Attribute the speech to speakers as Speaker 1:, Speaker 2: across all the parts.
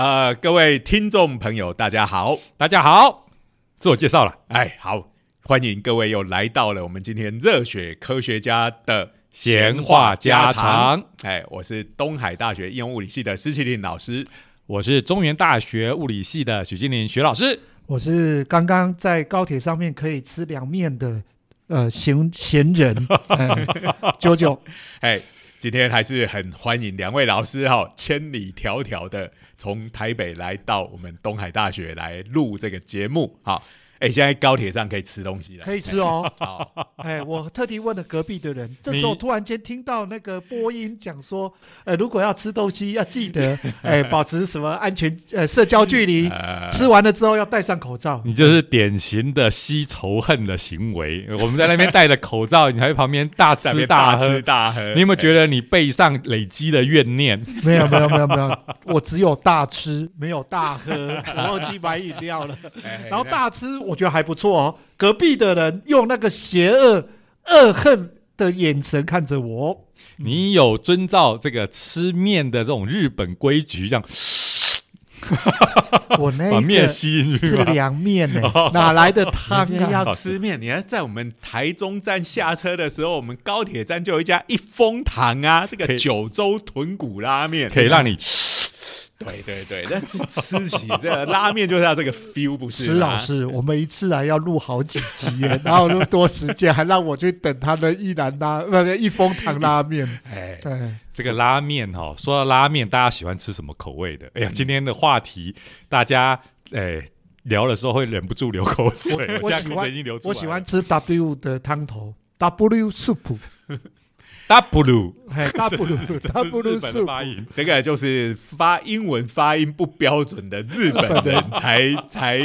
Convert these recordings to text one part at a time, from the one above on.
Speaker 1: 呃，各位听众朋友，大家好，
Speaker 2: 大家好，自我介绍了，
Speaker 1: 哎，好，欢迎各位又来到了我们今天热血科学家的
Speaker 2: 闲话家常。
Speaker 1: 哎，我是东海大学应用物理系的施启林老师，
Speaker 2: 我是中原大学物理系的许金林许老师，
Speaker 3: 我是刚刚在高铁上面可以吃凉面的呃闲闲人，哎九九，
Speaker 1: 哎。今天还是很欢迎两位老师哈，千里迢迢的从台北来到我们东海大学来录这个节目哈。哎，现在高铁上可以吃东西了，
Speaker 3: 可以吃哦。好，哎，我特地问了隔壁的人，这时候突然间听到那个播音讲说，呃，如果要吃东西，要记得 哎，保持什么安全呃社交距离，吃完了之后要戴上口罩。
Speaker 2: 你就是典型的吸仇恨的行为。我们在那边戴着口罩，你还在旁边大吃大喝
Speaker 1: 大喝。
Speaker 2: 你有没有觉得你背上累积的怨念？
Speaker 3: 没有没有没有没有，我只有大吃，没有大喝，我忘记买饮料了。然后大吃。我觉得还不错哦。隔壁的人用那个邪恶、恶恨的眼神看着我。
Speaker 2: 你有遵照这个吃面的这种日本规矩，这样。
Speaker 3: 我那
Speaker 2: 把面吸进去
Speaker 3: 是凉面呢，哪来的汤啊？
Speaker 1: 要吃面，你还在我们台中站下车的时候，我们高铁站就有一家一风堂啊，这个九州豚骨拉面
Speaker 2: 可以让你。
Speaker 1: 对对对，但是 吃起这个拉面就是要这个 feel，不是？
Speaker 3: 石老师，我们一次来要录好几集，然后那么多时间，还让我去等他的一兰拉，不是一风堂拉面。哎，
Speaker 2: 这个拉面哈，说到拉面，大家喜欢吃什么口味的？哎呀，今天的话题，大家哎聊的时候会忍不住流口水。
Speaker 3: 我喜欢，我喜欢吃 W 的汤头，W soup。
Speaker 2: W，
Speaker 3: 哎，W，W 是
Speaker 2: 发音，
Speaker 1: 这个就是发英文发音不标准的日本人才才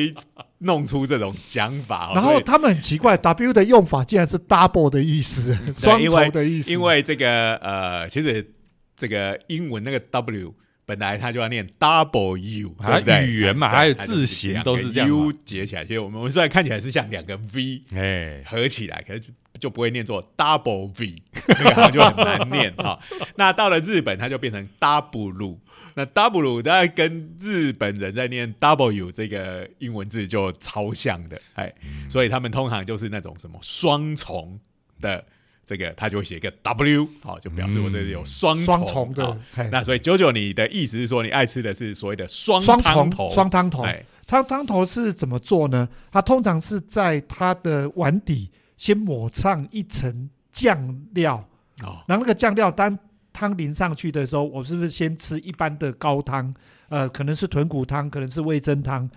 Speaker 1: 弄出这种讲法。
Speaker 3: 然后他们很奇怪，W 的用法竟然是 double 的意思，双重的意思。
Speaker 1: 因为这个呃，其实这个英文那个 W 本来它就要念 double U，对不对？
Speaker 2: 语言嘛，还有字形都是这样
Speaker 1: U 结起来，其实我们虽然看起来是像两个 V，哎，合起来，可是。就不会念作 double v，然后就很难念哈。那到了日本，它就变成 w。那 w 大概跟日本人在念 w 这个英文字就超像的，哎，所以他们通常就是那种什么双重的这个，他就会写一个 w，好，就表示我这里有双重的。那所以九九，你的意思是说，你爱吃的是所谓的双汤头？
Speaker 3: 双汤头，汤汤头是怎么做呢？它通常是在它的碗底。先抹上一层酱料，哦，然后那个酱料当汤淋上去的时候，我是不是先吃一般的高汤？呃，可能是豚骨汤，可能是味增汤。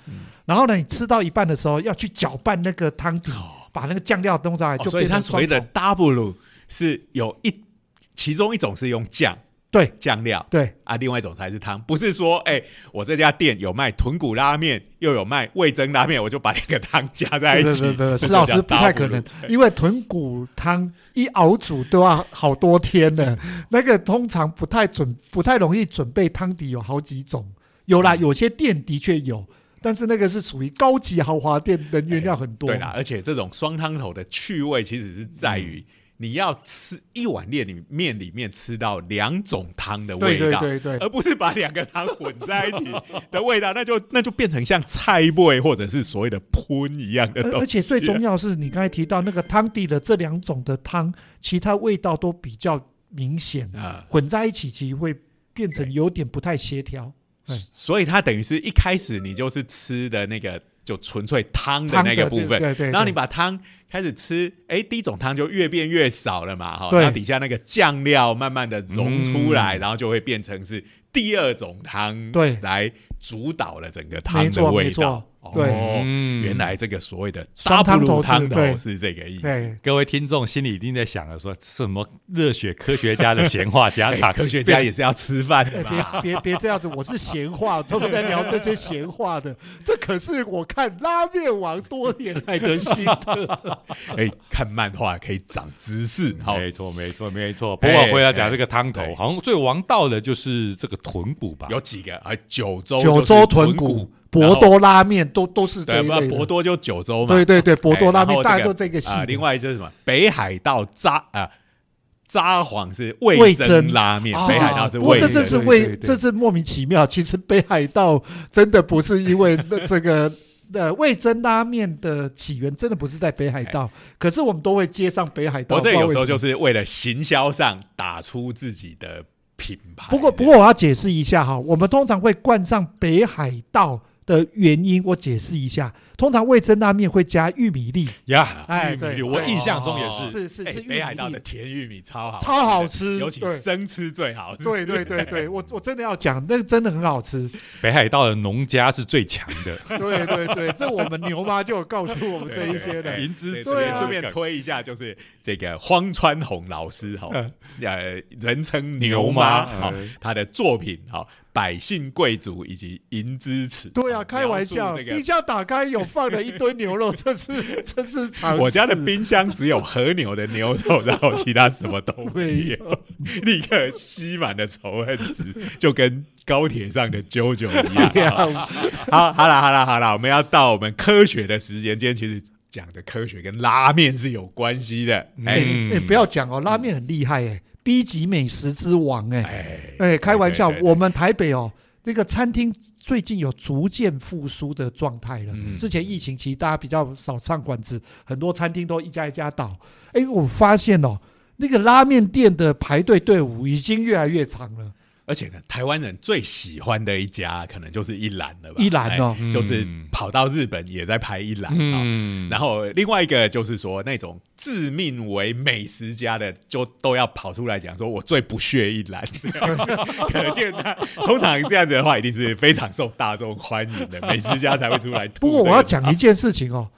Speaker 3: 然后呢，你吃到一半的时候，要去搅拌那个汤底，把那个酱料弄上来，就
Speaker 1: 所以它所谓的 double 是有一其中一种是用酱。
Speaker 3: 对
Speaker 1: 酱料，
Speaker 3: 对
Speaker 1: 啊，另外一种才是汤，不是说哎，我这家店有卖豚骨拉面，又有卖味增拉面，我就把两个汤加在一起。
Speaker 3: 不不不，施 老师不太可能，因为豚骨汤一熬煮都要好多天呢，那个通常不太准，不太容易准备汤底有好几种。有啦，有些店的确有，但是那个是属于高级豪华店，人原料很多。
Speaker 1: 对啦，而且这种双汤头的趣味其实是在于。你要吃一碗面里面里面吃到两种汤的味
Speaker 3: 道，对对对，
Speaker 1: 而不是把两个汤混在一起 的味道，那就那就变成像菜味或者是所谓的喷一样的东西。
Speaker 3: 而且最重要是你刚才提到那个汤底的这两种的汤，其他味道都比较明显啊，混在一起其实会变成有点不太协调。
Speaker 1: 所以它等于是一开始你就是吃的那个就纯粹汤的那个部分，
Speaker 3: 对对，
Speaker 1: 然后你把汤。开始吃，哎，第一种汤就越变越少了嘛，哈，然后底下那个酱料慢慢的融出来，然后就会变成是第二种汤，
Speaker 3: 对，
Speaker 1: 来主导了整个汤的味道。
Speaker 3: 对，
Speaker 1: 原来这个所谓的双汤头汤头是这个意思。
Speaker 2: 各位听众心里一定在想了，说什么热血科学家的闲话家常？
Speaker 1: 科学家也是要吃饭的
Speaker 3: 嘛。别别别这样子，我是闲话，专门在聊这些闲话的。这可是我看拉面王多年来的心得。
Speaker 1: 哎，看漫画可以长知识。
Speaker 2: 好，没错没错没错。不过回来讲这个汤头，好像最王道的就是这个豚骨吧？
Speaker 1: 有几个啊？九州
Speaker 3: 九州豚骨。博多拉面都都是这一类，
Speaker 1: 博多就九州嘛。
Speaker 3: 对对对，博多拉面大家都这个系。
Speaker 1: 另外就是什么北海道扎啊札幌是味增拉面，北海道是味增。
Speaker 3: 这这是味，这是莫名其妙。其实北海道真的不是因为这个 呃味增拉面的起源，真的不是在北海道。可是我们都会接上北海道。
Speaker 1: 我这有时候就是为了行销上打出自己的品牌。
Speaker 3: 不过不过我要解释一下哈，我们通常会冠上北海道。的原因我解释一下，通常味增拉面会加玉米粒
Speaker 2: 呀，哎，对，我印象中也是，
Speaker 3: 是是是，
Speaker 1: 北海道的甜玉米超好，
Speaker 3: 超好吃，
Speaker 1: 尤其生吃最好。
Speaker 3: 对对对对，我我真的要讲，那个真的很好吃。
Speaker 2: 北海道的农家是最强的，
Speaker 3: 对对对，这我们牛妈就有告诉我们这一些的。
Speaker 2: 银之
Speaker 1: 顺便推一下，就是这个荒川弘老师哈，呃，人称牛妈哈，他的作品哈。百姓贵族以及银之匙，
Speaker 3: 对啊，开玩笑，冰箱打开有放了一堆牛肉，这是这是常。
Speaker 1: 我家的冰箱只有和牛的牛肉，然后其他什么都没有，立刻吸满了仇恨值，就跟高铁上的啾啾一样。好，好了，好了，好了，我们要到我们科学的时间。今天其实讲的科学跟拉面是有关系的。
Speaker 3: 哎哎，不要讲哦，拉面很厉害哎。B 级美食之王，哎哎，开玩笑，我们台北哦，那个餐厅最近有逐渐复苏的状态了。之前疫情期，大家比较少上馆子，很多餐厅都一家一家倒。哎，我发现哦，那个拉面店的排队队伍已经越来越长了。
Speaker 1: 而且呢，台湾人最喜欢的一家可能就是一兰了吧？
Speaker 3: 一兰哦，
Speaker 1: 就是跑到日本也在拍一兰啊。然后另外一个就是说，那种自命为美食家的，就都要跑出来讲说，我最不屑一兰。可见他通常这样子的话，一定是非常受大众欢迎的美食家才会出来。
Speaker 3: 不过我要讲一件事情哦，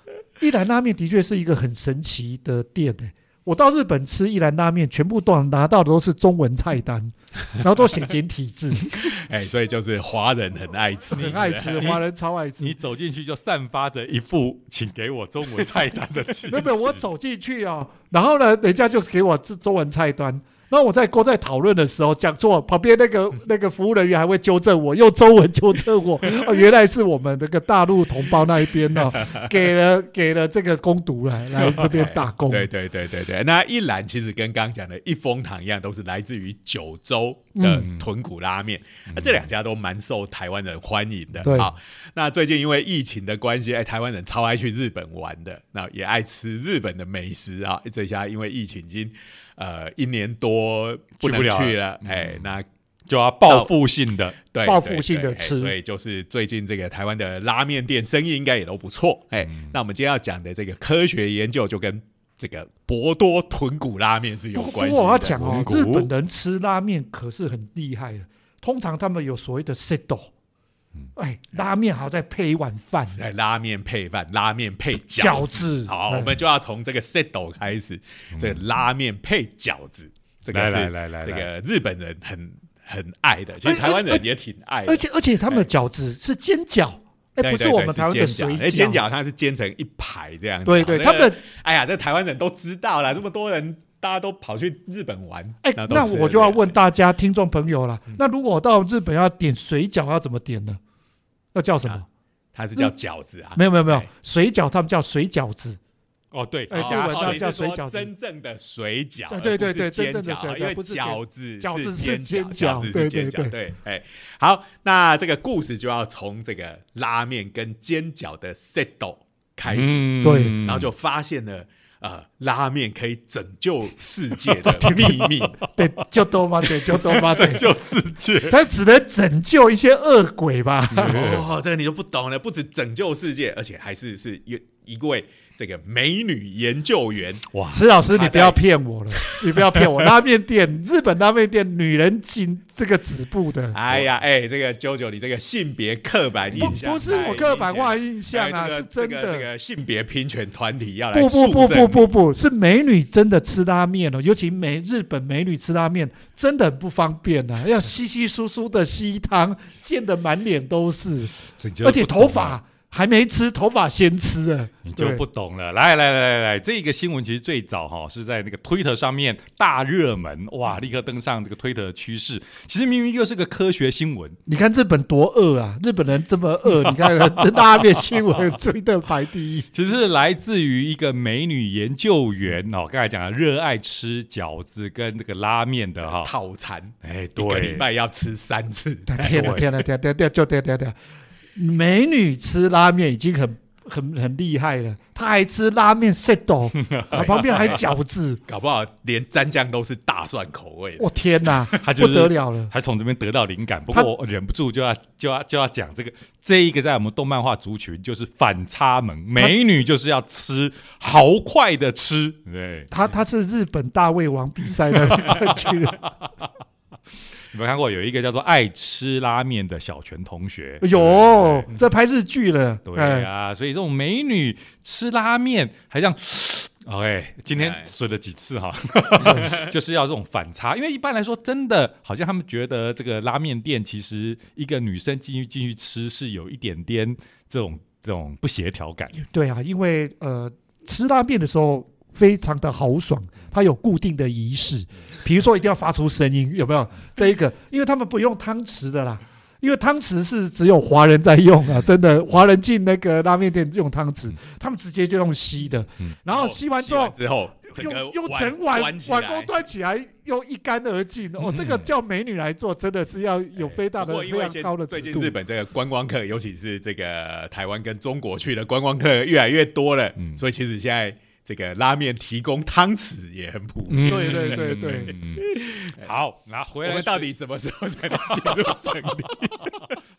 Speaker 3: 一兰拉面的确是一个很神奇的店诶。我到日本吃一兰拉面，全部都拿到的都是中文菜单，然后都写简体字。
Speaker 1: 哎，所以就是华人很爱吃，
Speaker 3: 很爱吃，华人超爱吃。
Speaker 2: 你走进去就散发着一副请给我中文菜单的气。
Speaker 3: 没有，我走进去哦，然后呢，人家就给我这中文菜单。那我在锅在讨论的时候讲错，旁边那个 那个服务人员还会纠正我，用中文纠正我。哦，原来是我们那个大陆同胞那一边呢，给了给了这个攻读来来这边打工。
Speaker 1: 对对对对对，那一栏其实跟刚刚讲的一风堂一样，都是来自于九州的豚骨拉面。那这两家都蛮受台湾人欢迎的。好，那最近因为疫情的关系，哎，台湾人超爱去日本玩的，那也爱吃日本的美食啊。这下因为疫情已经。呃，一年多不能去了，哎，那
Speaker 2: 就要报复性的，
Speaker 1: 对，
Speaker 3: 报复性的吃，
Speaker 1: 所以就是最近这个台湾的拉面店生意应该也都不错，哎，那我们今天要讲的这个科学研究就跟这个博多豚骨拉面是有关系。
Speaker 3: 我要讲哦，日本人吃拉面可是很厉害的，通常他们有所谓的 setdo。哎，拉面好再配一碗饭，
Speaker 1: 哎，拉面配饭，拉面配饺子。好，我们就要从这个 setdo 开始，这个拉面配饺子，这个是这个日本人很很爱的，其实台湾人也挺爱。
Speaker 3: 而且而且他们的饺子是煎饺，哎，不是我们台湾的水饺。
Speaker 1: 煎饺它是煎成一排这样。
Speaker 3: 对对，他们
Speaker 1: 哎呀，这台湾人都知道了，这么多人大家都跑去日本玩。
Speaker 3: 哎，那我就要问大家听众朋友了，那如果我到日本要点水饺，要怎么点呢？要叫什么？
Speaker 1: 它是叫饺子啊？
Speaker 3: 没有没有没有，水饺他们叫水饺子。
Speaker 2: 哦，对，
Speaker 3: 哎，日文上叫水饺
Speaker 1: 子。真正的水饺，
Speaker 3: 对对对，真正
Speaker 1: 的
Speaker 3: 水饺，
Speaker 1: 因为饺子
Speaker 3: 饺子
Speaker 1: 是煎
Speaker 3: 饺，
Speaker 1: 对对对对。哎，好，那这个故事就要从这个拉面跟煎饺的 setdo 开始，
Speaker 3: 对，
Speaker 1: 然后就发现了。呃，拉面可以拯救世界的 秘密，
Speaker 3: 对，就多巴？对，就多巴？
Speaker 2: 拯救世界，
Speaker 3: 他只能拯救一些恶鬼吧？
Speaker 1: 哦，这个你就不懂了，不止拯救世界，而且还是是一一位。这个美女研究员
Speaker 3: 哇，石老师，你不要骗我了，你不要骗我。拉面店，日本拉面店，女人进这个止步的。
Speaker 1: 哎呀，哎，这个九九，你这个性别刻板印象，
Speaker 3: 不是我刻板化印象啊，是真的。
Speaker 1: 这个性别平权团体要来
Speaker 3: 不不不不不不是美女真的吃拉面哦，尤其美日本美女吃拉面真的很不方便啊，要稀稀疏疏的吸汤，溅得满脸都是，而且头发。还没吃，头发先吃啊！
Speaker 2: 你就不懂了。来来来来来，这个新闻其实最早哈是在那个推特上面大热门，哇，立刻登上这个推特的趋势。其实明明又是个科学新闻。
Speaker 3: 你看日本多饿啊！日本人这么饿，你看 拉面新闻推特排第一。
Speaker 2: 其实是来自于一个美女研究员哦，刚才讲了热爱吃饺子跟这个拉面的哈
Speaker 1: 套餐，
Speaker 2: 哎，
Speaker 1: 一个礼拜要吃三次。
Speaker 3: 天哪天哪天哪天就天天天。美女吃拉面已经很很很厉害了，她还吃拉面 set 哦，旁边还饺子，
Speaker 1: 搞不好连蘸酱都是大蒜口味。
Speaker 3: 我天哪，
Speaker 2: 他
Speaker 3: 不得了了，
Speaker 2: 还从这边得到灵感。不过我忍不住就要就要就要讲这个，这一个在我们动漫画族群就是反差萌，美女就是要吃豪快的吃。对，
Speaker 3: 他他是日本大胃王比赛的。
Speaker 2: 有没有看过有一个叫做爱吃拉面的小泉同学？
Speaker 3: 有在拍日剧了。
Speaker 2: 对啊，所以这种美女吃拉面还像 OK，今天说了几次哈，就是要这种反差。因为一般来说，真的好像他们觉得这个拉面店其实一个女生进去进去吃是有一点点这种这种不协调感。
Speaker 3: 对啊，因为呃吃拉面的时候。非常的豪爽，它有固定的仪式，比如说一定要发出声音，有没有？这一个，因为他们不用汤匙的啦，因为汤匙是只有华人在用啊，真的，华人进那个拉面店用汤匙，他们直接就用吸的，然后吸完之后，
Speaker 1: 之后
Speaker 3: 用用整碗碗锅端起来，用一干而尽。哦，这个叫美女来做，真的是要有非常的非常高的
Speaker 1: 最近日本这个观光客，尤其是这个台湾跟中国去的观光客越来越多了，所以其实现在。这个拉面提供汤匙也很普遍，
Speaker 3: 对对对对。
Speaker 2: 好，那回来。
Speaker 1: 我们到底什么时候才能进入整理？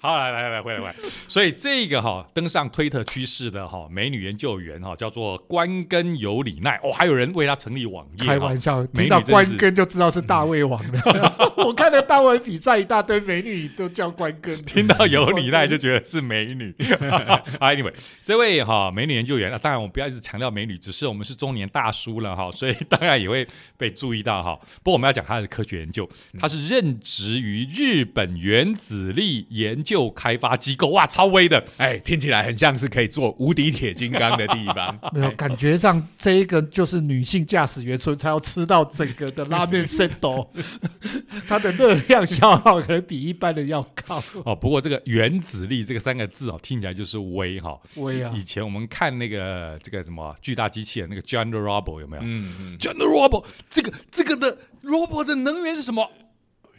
Speaker 2: 好，来来来，回来回来。所以这个哈登上推特趋势的哈美女研究员哈叫做关根有里奈哦，还有人为她成立网页。
Speaker 3: 开玩笑，听到关根就知道是大胃王了。我看到大胃比赛一大堆美女都叫关根，
Speaker 2: 听到有里奈就觉得是美女。Anyway，这位哈美女研究员啊，当然我们不要一直强调美女，只是我们。是中年大叔了哈，所以当然也会被注意到哈。不过我们要讲他的科学研究，他是任职于日本原子力研究开发机构，哇，超威的，
Speaker 1: 哎，听起来很像是可以做无敌铁金刚的地方。
Speaker 3: 没有，感觉上这一个就是女性驾驶员所以才要吃到整个的拉面 set 它的热量消耗可能比一般的要高
Speaker 2: 哦。不过这个原子力这个三个字哦，听起来就是威哈，
Speaker 3: 威啊！
Speaker 2: 以前我们看那个这个什么巨大机器人。那个 General Robo 有没有？嗯嗯，General Robo 这个这个的 Robo 的能源是什么？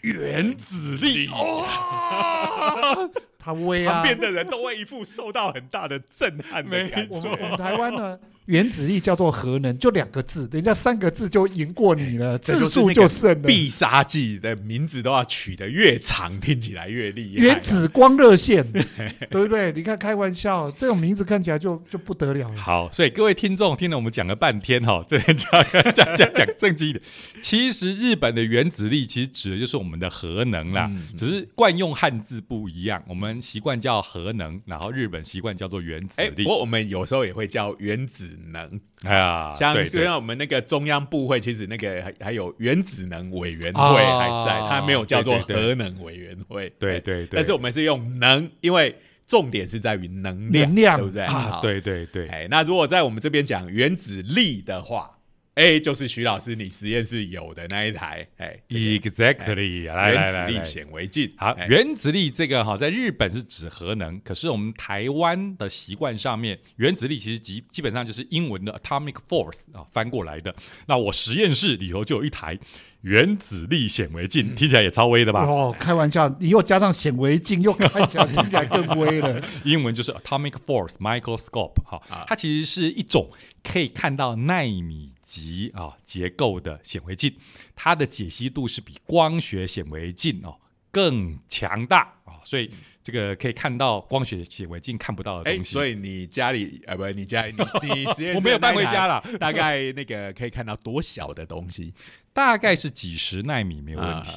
Speaker 2: 原子力
Speaker 3: 哦，他威啊！
Speaker 1: 旁边的人都会一副受到很大的震撼的感
Speaker 3: 觉。我们台湾呢？原子力叫做核能，就两个字，人家三个字就赢过你了，字数就胜了。
Speaker 1: 必杀技的名字都要取得越长，听起来越厉
Speaker 3: 害。原子光热线，对不对？你看，开玩笑，这种名字看起来就就不得了了。
Speaker 2: 好，所以各位听众听了我们讲了半天哈，这边讲讲讲讲正经一点。其实日本的原子力其实指的就是我们的核能啦，只是惯用汉字不一样，我们习惯叫核能，然后日本习惯叫做原子力。
Speaker 1: 不过我们有时候也会叫原子。能
Speaker 2: 哎呀，
Speaker 1: 像像我们那个中央部会，其实那个还还有原子能委员会还在，它没有叫做核能委员会。
Speaker 2: 对对对，
Speaker 1: 但是我们是用能，因为重点是在于能
Speaker 3: 量，
Speaker 1: 对不对？
Speaker 2: 啊，对对对。
Speaker 1: 哎，那如果在我们这边讲原子力的话。A 就是徐老师你实验室有的那一台，哎
Speaker 2: ，Exactly，
Speaker 1: 原子力显微镜。
Speaker 2: 好，原子力这个哈，在日本是指核能，可是我们台湾的习惯上面，原子力其实基基本上就是英文的 atomic force 啊，翻过来的。那我实验室里头就有一台原子力显微镜，听起来也超威的吧？
Speaker 3: 哦，开玩笑，你又加上显微镜，又看起来听起来更威了。
Speaker 2: 英文就是 atomic force microscope，哈，它其实是一种可以看到纳米。级啊结构的显微镜，它的解析度是比光学显微镜哦更强大啊，所以这个可以看到光学显微镜看不到的东西。
Speaker 1: 所以你家里啊不，你家你你 实验室
Speaker 2: 我没有搬回家了，
Speaker 1: 大概那个可以看到多小的东西？
Speaker 2: 大概是几十纳米没有问题。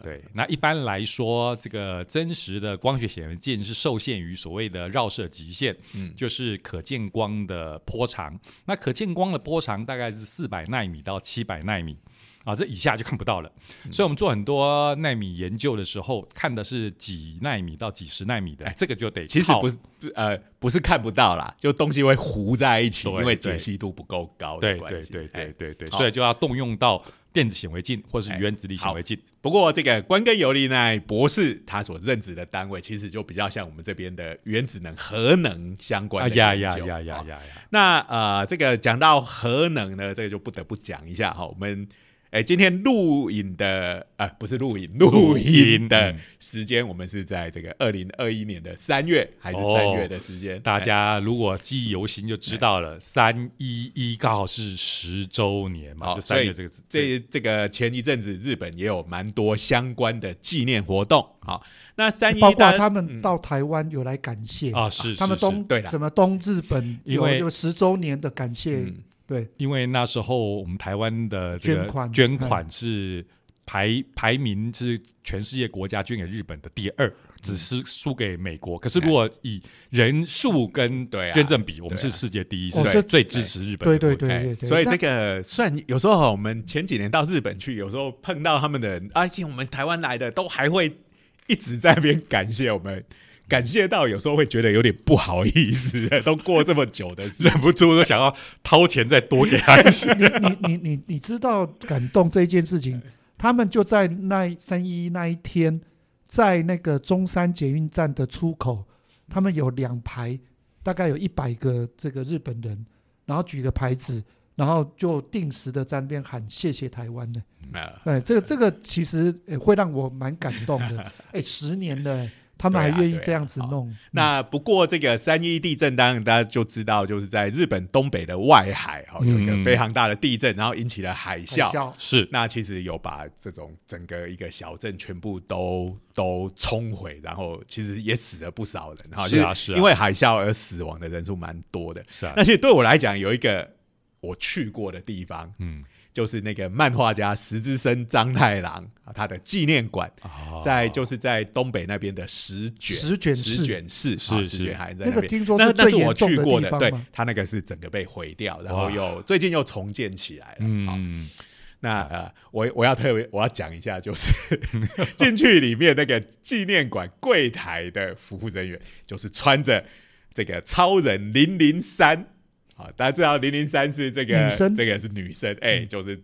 Speaker 2: 对，那一般来说，这个真实的光学显微镜是受限于所谓的绕射极限，嗯，就是可见光的波长。那可见光的波长大概是四百纳米到七百纳米。啊，这以下就看不到了。所以我们做很多纳米研究的时候，看的是几纳米到几十纳米的，这个就得
Speaker 1: 其实不是呃不是看不到啦，就东西会糊在一起，因为解析度不够高的关系。
Speaker 2: 对对对对对对，所以就要动用到。电子显微镜或是原子力显微镜。
Speaker 1: 不过这个关根尤利奈博士他所任职的单位，其实就比较像我们这边的原子能、核能相关的研究。呀呀呀呀呀！那呃，这个讲到核能呢，这个就不得不讲一下哈，我们。哎，今天录影的啊，不是录影，录影的时间，我们是在这个二零二一年的三月还是三月的时间？
Speaker 2: 大家如果记忆犹新，就知道了，三一一刚好是十周年嘛。就三月这个
Speaker 1: 这这个前一阵子，日本也有蛮多相关的纪念活动。好，那三一
Speaker 3: 包括他们到台湾有来感谢
Speaker 2: 啊，是
Speaker 3: 他们东
Speaker 1: 对
Speaker 3: 什么东日本有有十周年的感谢。对，
Speaker 2: 因为那时候我们台湾的捐款捐款是排排名是全世界国家捐给日本的第二，只是输给美国。可是如果以人数跟捐赠比，我们是世界第一，是最最支持日本。
Speaker 3: 对对对
Speaker 1: 对，所以这个算有时候我们前几年到日本去，有时候碰到他们的人，啊，听我们台湾来的，都还会一直在那边感谢我们。感谢到有时候会觉得有点不好意思，都过这么久的，
Speaker 2: 忍不住都想要掏钱再多给他一些。
Speaker 3: 你你你你知道感动这一件事情，他们就在那三一那一天，在那个中山捷运站的出口，他们有两排，大概有一百个这个日本人，然后举个牌子，然后就定时的在那边喊谢谢台湾的。哎，这个这个其实会让我蛮感动的。哎，十年的。他们还愿意这样子弄。
Speaker 1: 那不过这个三一地震，当然大家就知道，就是在日本东北的外海哈，有一个非常大的地震，然后引起了海啸。
Speaker 2: 是，
Speaker 1: 那其实有把这种整个一个小镇全部都都冲毁，然后其实也死了不少人哈。
Speaker 2: 是啊，是。
Speaker 1: 因为海啸而死亡的人数蛮多的。
Speaker 2: 是啊。
Speaker 1: 那其实对我来讲，有一个我去过的地方，嗯。就是那个漫画家石之森章太郎啊，他的纪念馆在就是在东北那边的石卷
Speaker 3: 石卷
Speaker 1: 石卷市
Speaker 2: 是
Speaker 1: 石卷还在
Speaker 3: 那
Speaker 1: 边。
Speaker 3: 听说是
Speaker 1: 最我去过
Speaker 3: 的，
Speaker 1: 对他那个是整个被毁掉，然后又最近又重建起来了。嗯，那呃，我我要特别我要讲一下，就是 进去里面那个纪念馆柜台的服务人员，就是穿着这个超人零零三。啊，大家知道零零三是这个，这个是女生，哎，就是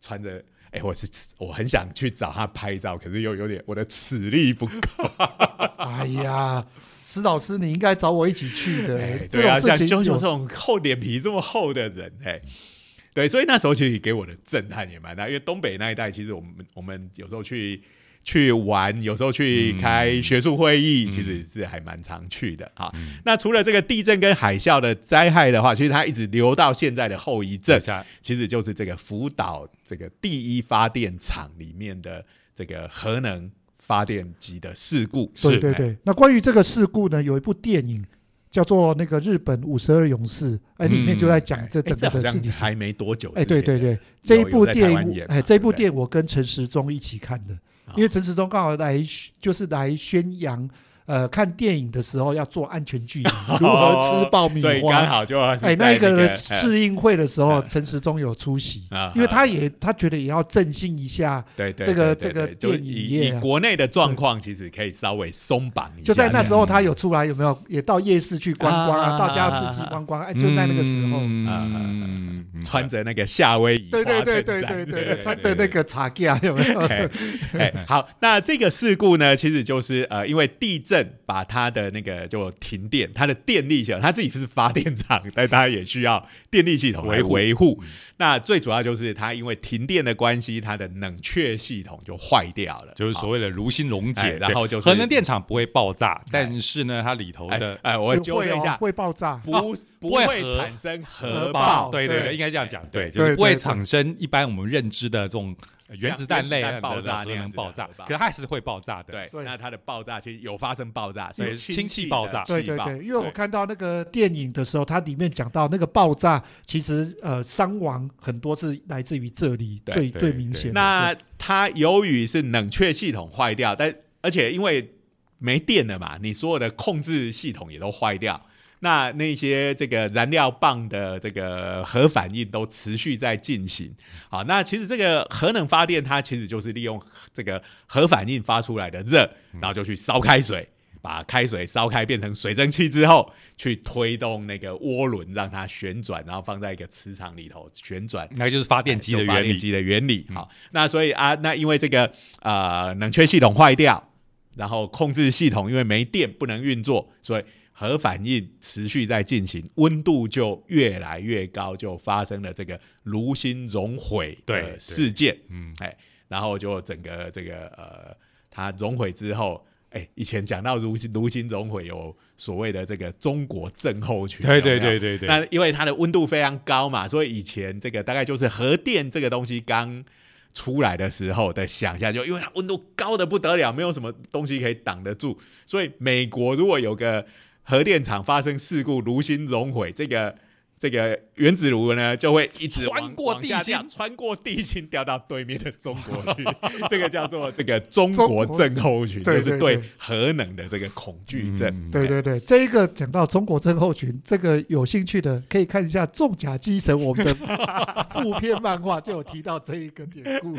Speaker 1: 穿着，哎，我是我很想去找她拍照，可是又有点我的齿力不够。
Speaker 3: 哎呀，石老师，你应该找我一起去的。
Speaker 1: 对啊，像九九这种厚脸皮这么厚的人，哎，对，所以那时候其实给我的震撼也蛮大，因为东北那一带，其实我们我们有时候去。去玩，有时候去开学术会议，其实是还蛮常去的啊。那除了这个地震跟海啸的灾害的话，其实它一直留到现在的后遗症，其实就是这个福岛这个第一发电厂里面的这个核能发电机的事故。
Speaker 3: 对对对。那关于这个事故呢，有一部电影叫做《那个日本五十二勇士》，哎，里面就在讲这整个的事情。
Speaker 1: 还没多久。
Speaker 3: 哎，对对对，这一部电影，哎，这一部电影我跟陈时中一起看的。因为陈时中刚好来，就是来宣扬。呃，看电影的时候要做安全距离，如何吃爆米花？
Speaker 1: 所以刚好就
Speaker 3: 哎，那个试映会的时候，陈时中有出席，因为他也他觉得也要振兴一下，
Speaker 1: 对对，
Speaker 3: 这个这个电影业，
Speaker 1: 国内的状况其实可以稍微松绑一下。
Speaker 3: 就在那时候，他有出来有没有？也到夜市去观光啊？大家自己观光，哎，就在那个时候，
Speaker 1: 穿着那个夏威夷，
Speaker 3: 对对对对对对，穿着那个茶架有没有？
Speaker 1: 哎，好，那这个事故呢，其实就是呃，因为地震。把它的那个就停电，它的电力系统，它自己是发电厂，但它也需要电力系统来维护。那最主要就是它因为停电的关系，它的冷却系统就坏掉了，
Speaker 2: 就是所谓的炉心溶解。
Speaker 1: 然后就是
Speaker 2: 核能电厂不会爆炸，但是呢，它里头的
Speaker 1: 哎，我纠正一下，
Speaker 3: 会爆炸，
Speaker 1: 不 不会产生核爆。
Speaker 2: 对对对，应该这样讲，对，就是不会产生一般我们认知的这种。原子弹类
Speaker 1: 爆炸
Speaker 2: 能爆炸，可它还是会爆炸
Speaker 1: 的。对，那它的爆炸其实有发生爆炸，
Speaker 2: 是氢气爆炸。
Speaker 3: 对对对，因为我看到那个电影的时候，它里面讲到那个爆炸，其实呃伤亡很多是来自于这里，最最明显。
Speaker 1: 那它由于是冷却系统坏掉，但而且因为没电了嘛，你所有的控制系统也都坏掉。那那些这个燃料棒的这个核反应都持续在进行。好，那其实这个核能发电它其实就是利用这个核反应发出来的热，然后就去烧开水。把开水烧开变成水蒸气之后，去推动那个涡轮让它旋转，然后放在一个磁场里头旋转，
Speaker 2: 那就是发电机的原理。
Speaker 1: 机的原理。好，那所以啊，那因为这个呃冷却系统坏掉，然后控制系统因为没电不能运作，所以核反应持续在进行，温度就越来越高，就发生了这个炉心熔毁的事件。嗯，哎，然后就整个这个呃，它熔毁之后。哎，以前讲到如炉心熔毁有所谓的这个中国症候群，
Speaker 2: 对对对对对。
Speaker 1: 那因为它的温度非常高嘛，所以以前这个大概就是核电这个东西刚出来的时候的想象，就因为它温度高的不得了，没有什么东西可以挡得住，所以美国如果有个核电厂发生事故，炉心熔毁，这个。这个原子炉呢，就会一直
Speaker 2: 穿过地心，
Speaker 1: 穿过地心掉到对面的中国去。这个叫做这个中国症候群，就是对核能的这个恐惧症。
Speaker 3: 对对对，这一个讲到中国症候群，这个有兴趣的可以看一下《重甲机神》我们的 副片漫画，就有提到这一个典故。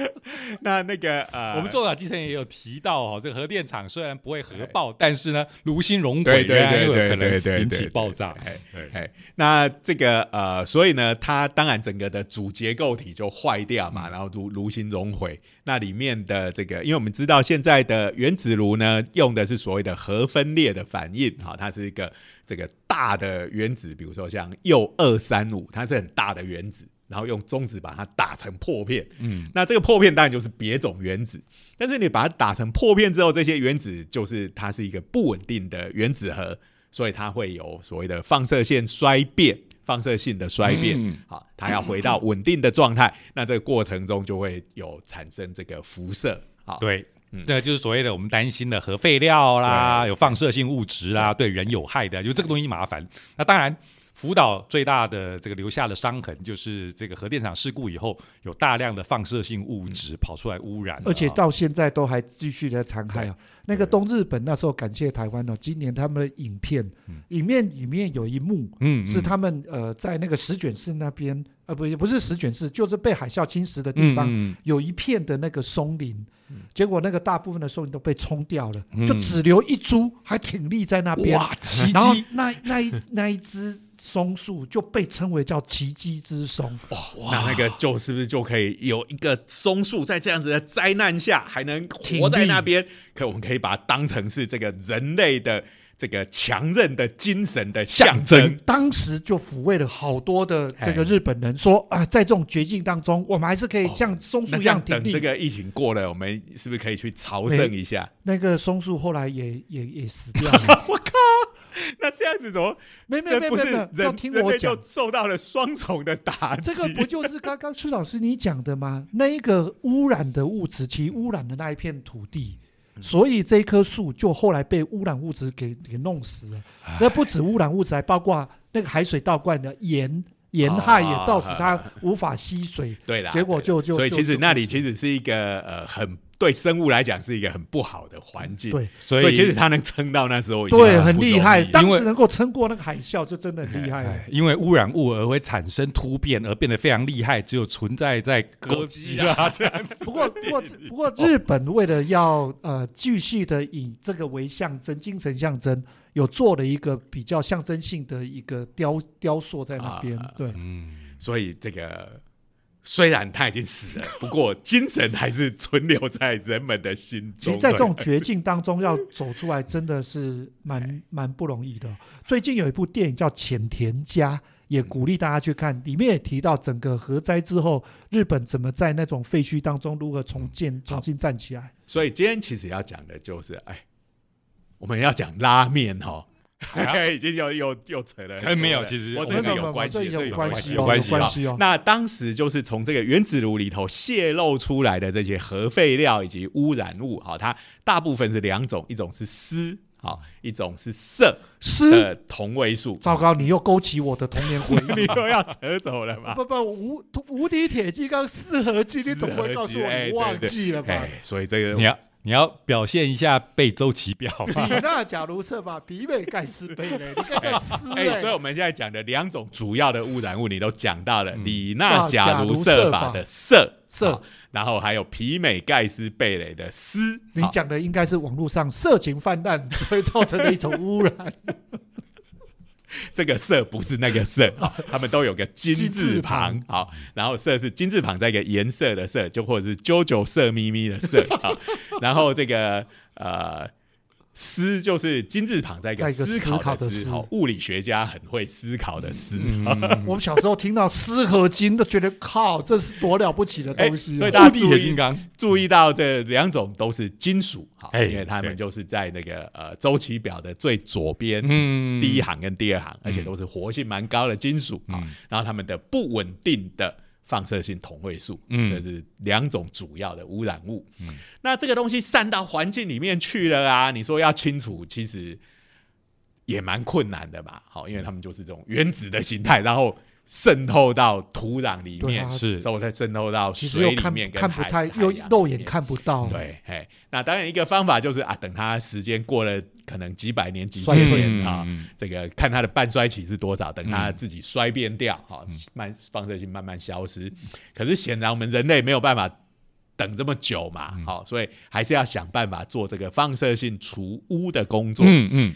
Speaker 1: 那那个呃，
Speaker 2: 我们重甲机神也有提到哦，这个核电厂虽然不会核爆，但是呢，炉心熔毁，对对对，可能引起爆炸。
Speaker 1: 哎哎，那这个。呃呃，所以呢，它当然整个的主结构体就坏掉嘛，然后炉炉心熔毁，那里面的这个，因为我们知道现在的原子炉呢，用的是所谓的核分裂的反应，哈，它是一个这个大的原子，比如说像铀二三五，它是很大的原子，然后用中子把它打成破片，嗯，那这个破片当然就是别种原子，但是你把它打成破片之后，这些原子就是它是一个不稳定的原子核，所以它会有所谓的放射线衰变。放射性的衰变，好，它要回到稳定的状态，那这个过程中就会有产生这个辐射，好，
Speaker 2: 对，这就是所谓的我们担心的核废料啦，有放射性物质啦，对人有害的，就这个东西麻烦。那当然。福岛最大的这个留下的伤痕，就是这个核电厂事故以后，有大量的放射性物质跑出来污染，
Speaker 3: 而且到现在都还继续的残害啊。那个东日本那时候感谢台湾哦，今年他们的影片，影片里面有一幕，嗯，是他们呃在那个石卷市那边，呃不也不是石卷市，就是被海啸侵蚀的地方，有一片的那个松林，结果那个大部分的松林都被冲掉了，就只留一株还挺立在那边，
Speaker 2: 哇，奇
Speaker 3: 迹！那那一那一只。松树就被称为叫奇迹之松。
Speaker 1: 哇，那那个就是不是就可以有一个松树在这样子的灾难下还能活在那边？可我们可以把它当成是这个人类的这个强韧的精神的象征。
Speaker 3: 当时就抚慰了好多的这个日本人，说啊，在这种绝境当中，我们还是可以像松树一样
Speaker 1: 等这个疫情过了，我们是不是可以去朝圣一下？
Speaker 3: 那个松树后来也也也死掉了。
Speaker 1: 我靠！那这样子怎么？
Speaker 3: 没没没没没，要听我讲，
Speaker 1: 受到了双重的打击。
Speaker 3: 这个不就是刚刚施老师你讲的吗？那一个污染的物质，其污染的那一片土地，所以这一棵树就后来被污染物质给给弄死了。那不止污染物质，还包括那个海水倒灌的盐盐害，也造成它无法吸水。
Speaker 1: 对啦，
Speaker 3: 结果就就
Speaker 1: 所以其实那里其实是一个呃很。对生物来讲是一个很不好的环境，
Speaker 3: 对，
Speaker 1: 所以其实它能撑到那时候，
Speaker 3: 对，很厉害。当时能够撑过那个海啸，就真的很厉害。
Speaker 2: 因为污染物而会产生突变，而变得非常厉害，只有存在在
Speaker 1: 歌姬啊这样子。
Speaker 3: 不过，不过，不过，日本为了要呃继续的以这个为象征，精神象征，有做了一个比较象征性的一个雕雕塑在那边。对，
Speaker 1: 嗯，所以这个。虽然他已经死了，不过精神还是存留在人们的心中。
Speaker 3: 其实，在这种绝境当中要走出来，真的是蛮蛮不容易的。最近有一部电影叫《浅田家》，也鼓励大家去看。里面也提到整个核灾之后，日本怎么在那种废墟当中如何重建、重新站起来。
Speaker 1: 所以今天其实要讲的就是，哎，我们要讲拉面哈。已经有有有扯了，
Speaker 2: 可没有，其实
Speaker 1: 我觉得有关系，
Speaker 3: 有关系，
Speaker 2: 有关系
Speaker 3: 哦。
Speaker 1: 那当时就是从这个原子炉里头泄露出来的这些核废料以及污染物，好，它大部分是两种，一种是锶，好，一种是铯，
Speaker 3: 铯
Speaker 1: 的同位素。
Speaker 3: 糟糕，你又勾起我的童年回忆，
Speaker 1: 你又要扯走了吗？
Speaker 3: 不 不，无无敌铁金刚四合金，你怎么会告诉我你忘记了吧？
Speaker 1: 所以这个
Speaker 2: 你要。你要表现一下背周期表嘛。
Speaker 3: 李娜假如设法媲美盖斯贝雷，你盖斯
Speaker 1: 哎，所以我们现在讲的两种主要的污染物，你都讲到了。李娜假如设法的色
Speaker 3: 色，
Speaker 1: 然后还有媲美盖斯贝雷的斯。
Speaker 3: 你讲的应该是网络上色情泛滥 会造成的一种污染。
Speaker 1: 这个色不是那个色，他们都有个金字旁，好，然后色是金字旁在一个颜色的色，就或者是啾啾色眯眯的色，好，然后这个呃。思就是金字旁在一个思考的思，物理学家很会思考的思。
Speaker 3: 我们小时候听到思和金都觉得靠，这是多了不起的东西。
Speaker 1: 所以大家注意，注意到这两种都是金属，好，因为他们就是在那个呃周期表的最左边，第一行跟第二行，而且都是活性蛮高的金属啊。然后他们的不稳定的。放射性同位素，嗯这是两种主要的污染物。嗯那这个东西散到环境里面去了啊，你说要清除，其实也蛮困难的吧。好，因为他们就是这种原子的形态，然后。渗透到土壤里面，
Speaker 2: 是，
Speaker 1: 然后再渗透到水里面，
Speaker 3: 看不太，又肉眼看不到。
Speaker 1: 对，哎，那当然一个方法就是啊，等它时间过了，可能几百年、几千年啊，这个看它的半衰期是多少，等它自己衰变掉，哈，慢放射性慢慢消失。可是显然我们人类没有办法等这么久嘛，好，所以还是要想办法做这个放射性除污的工作。嗯嗯。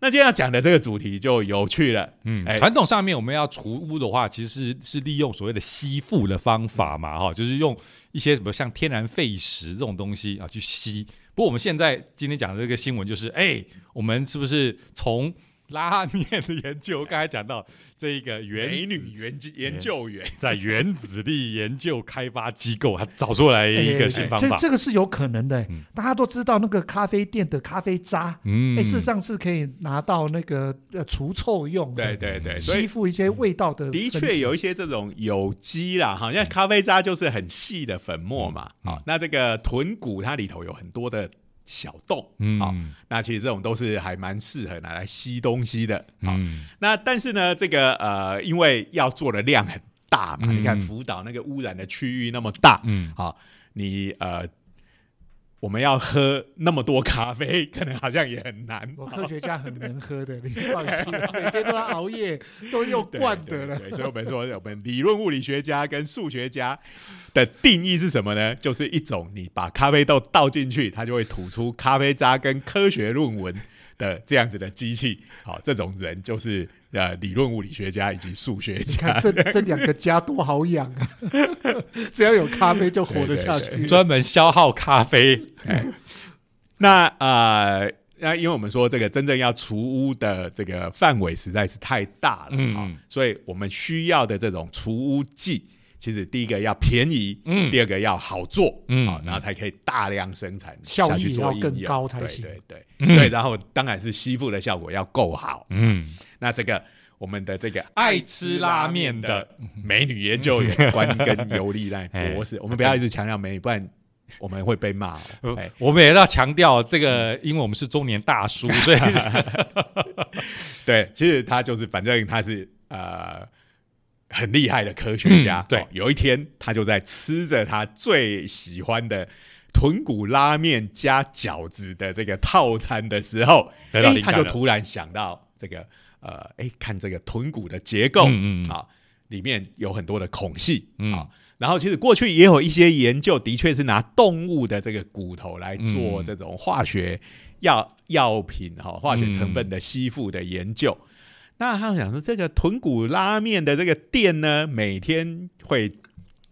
Speaker 1: 那今天要讲的这个主题就有趣了。
Speaker 2: 嗯，传统上面我们要除污的话，其实是是利用所谓的吸附的方法嘛，哈，就是用一些什么像天然废石这种东西啊去吸。不过我们现在今天讲的这个新闻就是，哎，我们是不是从拉面的研究，刚才讲到这一个
Speaker 1: 美女研研究员
Speaker 2: 在原子力研究开发机构，他找出来一个新方法。
Speaker 3: 这这个是有可能的。大家都知道那个咖啡店的咖啡渣，嗯，事实上是可以拿到那个呃除臭用的，
Speaker 1: 对对对，
Speaker 3: 吸附一些味道的。
Speaker 1: 的确有一些这种有机啦，好像咖啡渣就是很细的粉末嘛。好，那这个豚骨它里头有很多的。小洞，好，那其实这种都是还蛮适合拿来吸东西的，好，那但是呢，这个呃，因为要做的量很大嘛，你看福岛那个污染的区域那么大，嗯，好，你呃。我们要喝那么多咖啡，可能好像也很难。
Speaker 3: 我科学家很能喝的，你 放心，每天都要熬夜，都用惯的了。
Speaker 1: 对，所以我们说，我们理论物理学家跟数学家的定义是什么呢？就是一种你把咖啡豆倒进去，它就会吐出咖啡渣跟科学论文的这样子的机器。好，这种人就是。呃，理论物理学家以及数学家，
Speaker 3: 这 这两个家多好养啊！只要有咖啡就活得下去。
Speaker 2: 专门消耗咖啡。
Speaker 1: 那呃，那因为我们说这个真正要除污的这个范围实在是太大了，嗯，所以我们需要的这种除污剂，其实第一个要便宜，嗯，第二个要好做，嗯，好，然后才可以大量生产，
Speaker 3: 效益要更高才行。
Speaker 1: 对对对，对，然后当然是吸附的效果要够好，嗯。那这个我们的这个爱吃拉面的美女研究员 关根尤利奈博士，我们不要一直强调美女，不然我们会被骂。
Speaker 2: 我们也要强调这个，因为我们是中年大叔，所以。
Speaker 1: 对，其实他就是反正他是呃很厉害的科学家。
Speaker 2: 对，
Speaker 1: 有一天他就在吃着他最喜欢的豚骨拉面加饺子的这个套餐的时候，哎，他就突然想到这个。呃，哎，看这个豚骨的结构，嗯嗯，啊，里面有很多的孔隙，啊，然后其实过去也有一些研究，的确是拿动物的这个骨头来做这种化学药药品哈，化学成分的吸附的研究。那他想说，这个豚骨拉面的这个店呢，每天会。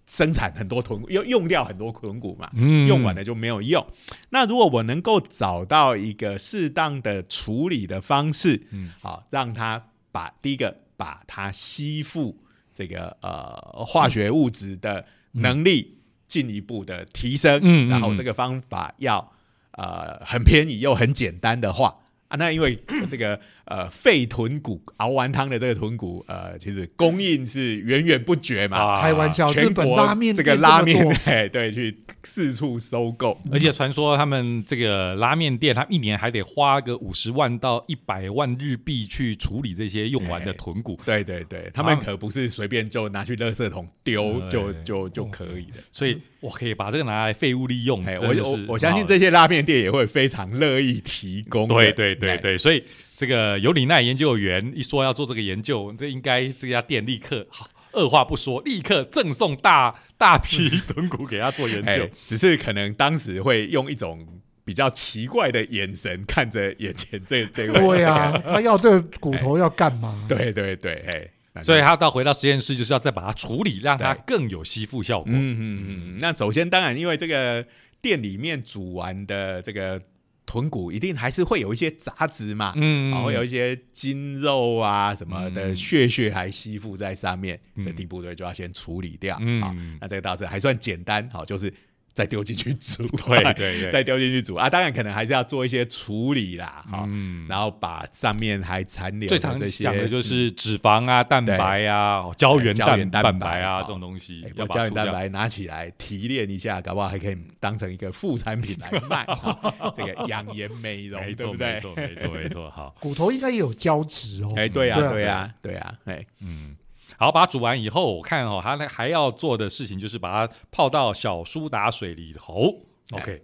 Speaker 1: 生产很多豚要用掉很多豚骨嘛，用完了就没有用。那如果我能够找到一个适当的处理的方式，嗯，好，让它把第一个把它吸附这个呃化学物质的能力进一步的提升，嗯，然后这个方法要呃很便宜又很简单的话啊，那因为 这个呃肺豚骨熬完汤的这个豚骨，呃，其实供应是源源不绝嘛。
Speaker 3: 开玩笑，日
Speaker 1: 全国
Speaker 3: 本拉面
Speaker 1: 这个拉面
Speaker 3: 多，
Speaker 1: 哎，对，去四处收购。
Speaker 2: 而且传说他们这个拉面店，他一年还得花个五十万到一百万日币去处理这些用完的豚骨，
Speaker 1: 对对对，他们可不是随便就拿去垃圾桶丢
Speaker 2: 对
Speaker 1: 就就就可以的。
Speaker 2: 所以我可以把这个拿来废物利用。
Speaker 1: 哎，我我我相信这些拉面店也会非常乐意提供的。
Speaker 2: 对对对
Speaker 1: 哎，
Speaker 2: 对，所以这个尤里奈研究员一说要做这个研究，这应该这家店立刻好 二话不说，立刻赠送大大批豚骨给他做研究
Speaker 1: 哎。，只是可能当时会用一种比较奇怪的眼神看着眼前这 这位。
Speaker 3: 对啊，他要这个骨头要干嘛？
Speaker 1: 对对对，哎，那
Speaker 2: 所以他到回到实验室，就是要再把它处理，让它更有吸附效果。
Speaker 1: 嗯嗯嗯，那首先当然，因为这个店里面煮完的这个豚骨，一定还是会有一些杂质嘛，
Speaker 2: 嗯
Speaker 1: 啊，会有一些筋肉啊什么的
Speaker 2: 嗯
Speaker 1: 血血还吸附在上面，
Speaker 2: 嗯
Speaker 1: 这第一步对就要先处理掉。
Speaker 2: 嗯。
Speaker 1: 啊，那这个倒是还算简单，好，就是再丢进去煮，
Speaker 2: 对对对，
Speaker 1: 再丢进去煮。啊，当然可能还是要做一些处理啦，哈，
Speaker 2: 嗯，
Speaker 1: 然后把上面还残留
Speaker 2: 最常
Speaker 1: 的这些
Speaker 2: 讲的就是脂肪啊、蛋白啊、哦胶原
Speaker 1: 胶原
Speaker 2: 蛋
Speaker 1: 蛋白
Speaker 2: 白啊
Speaker 1: 哦
Speaker 2: 这种东西
Speaker 1: 哎，
Speaker 2: 要
Speaker 1: 把胶原。蛋白拿起来提炼一下，搞不好还可以当成一个副产品来卖，哈。这个养颜美容，
Speaker 2: 没错，
Speaker 1: 对不对？
Speaker 2: 没？错，没错，没错。好，
Speaker 3: 骨头应该也有胶质哦。
Speaker 1: 哎，对呀，
Speaker 3: 对啊。
Speaker 1: 对呀，对呀，哎，
Speaker 2: 嗯，好，把它煮完以后，我看哦，它那还要做的事情就是把它泡到小苏打水里头。OK，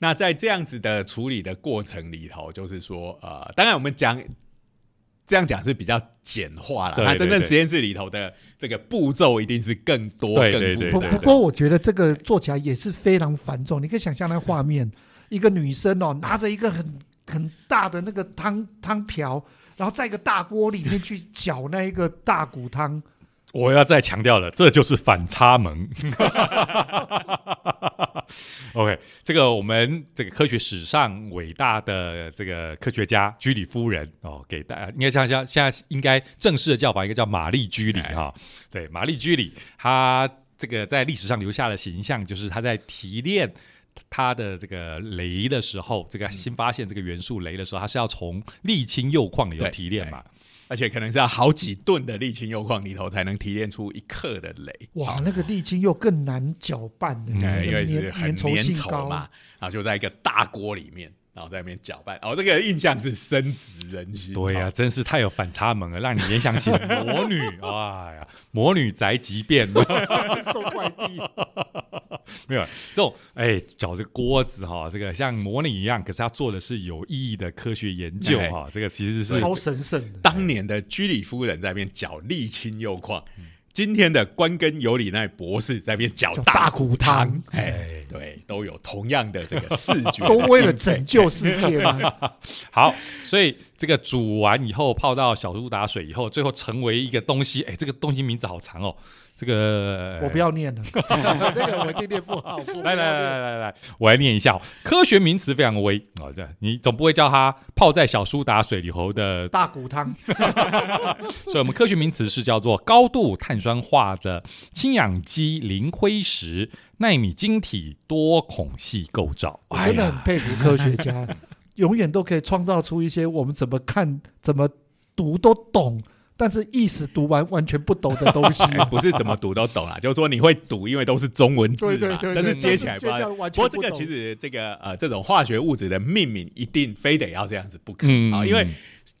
Speaker 1: 那在这样子的处理的过程里头，就是说，呃，当然我们讲这样讲是比较简化了，
Speaker 2: 对
Speaker 1: 那真正实验室里头的这个步骤一定是更多、更复杂的。
Speaker 3: 不过我觉得这个做起来也是非常繁重，你可以想象那画面，一个女生哦，拿着一个很很大的那个汤汤瓢，然后在一个大锅里面去搅那一个大骨汤，
Speaker 2: 我要再强调了，这就是反差萌。OK，这个我们这个科学史上伟大的这个科学家居里夫人哦，给大家应该像像现在应该正式的叫法应该叫玛丽居里
Speaker 1: 哎
Speaker 2: 哈、对，玛丽居里，她这个在历史上留下的形象就是她在提炼。她的这个镭的时候，这个新发现这个元素镭的时候，它是要从沥青铀矿里头提炼嘛？
Speaker 1: 而且可能是要好几吨的沥青铀矿里头才能提炼出一克的镭。
Speaker 3: 哇，那个沥青又更难搅拌的，
Speaker 1: 因为是
Speaker 3: 粘
Speaker 1: 很粘
Speaker 3: 稠
Speaker 1: 嘛，然后就在一个大锅里面，然后在那边搅拌。哦，这个印象是深植人心。
Speaker 2: 对呀、
Speaker 1: 哦
Speaker 2: 真是太有反差萌了，让你联想起魔女。哎呀，魔女宅急便
Speaker 3: 送快递，
Speaker 2: 没有这种哎，搅这个锅子哈，这个像模拟一样，可是他做的是有意义的科学研究
Speaker 1: 哎
Speaker 2: 哈。这个其实是
Speaker 3: 超神圣的。
Speaker 1: 当年的居里夫人在那边搅沥青铀矿，今天的关根尤里奈博士在那边搅
Speaker 3: 搅
Speaker 1: 大
Speaker 3: 大骨
Speaker 1: 骨汤
Speaker 3: 汤，
Speaker 1: 哎，对，都有同样的这个视觉，
Speaker 3: 都为了拯救世界嘛，
Speaker 2: 好，所以这个煮完以后泡到小苏打水以后，最后成为一个东西。哎，这个东西名字好长哦。这个
Speaker 3: 我不要念了，那个我一定念不好。我不
Speaker 2: 来来来来来来，我来念一下、哦，科学名词非常微哦，这你总不会叫它泡在小苏打水里头的，
Speaker 3: 大骨汤，
Speaker 2: 所以我们科学名词是叫做高度碳酸化的氢氧基磷灰石纳米晶体多孔隙构造。
Speaker 3: 我真的很佩服科学家，永远都可以创造出一些我们怎么看、怎么读都懂，但是意思读完完全不懂的东西。
Speaker 1: 哎不是怎么读都懂啦，就是说你会读，因为都是中文字嘛，
Speaker 3: 对对对，
Speaker 1: 但是接起来不知道
Speaker 3: 但是接起来完
Speaker 1: 不过这个其实这个呃这种化学物质的命名一定非得要这样子不可。
Speaker 2: 嗯。
Speaker 1: 啊、因为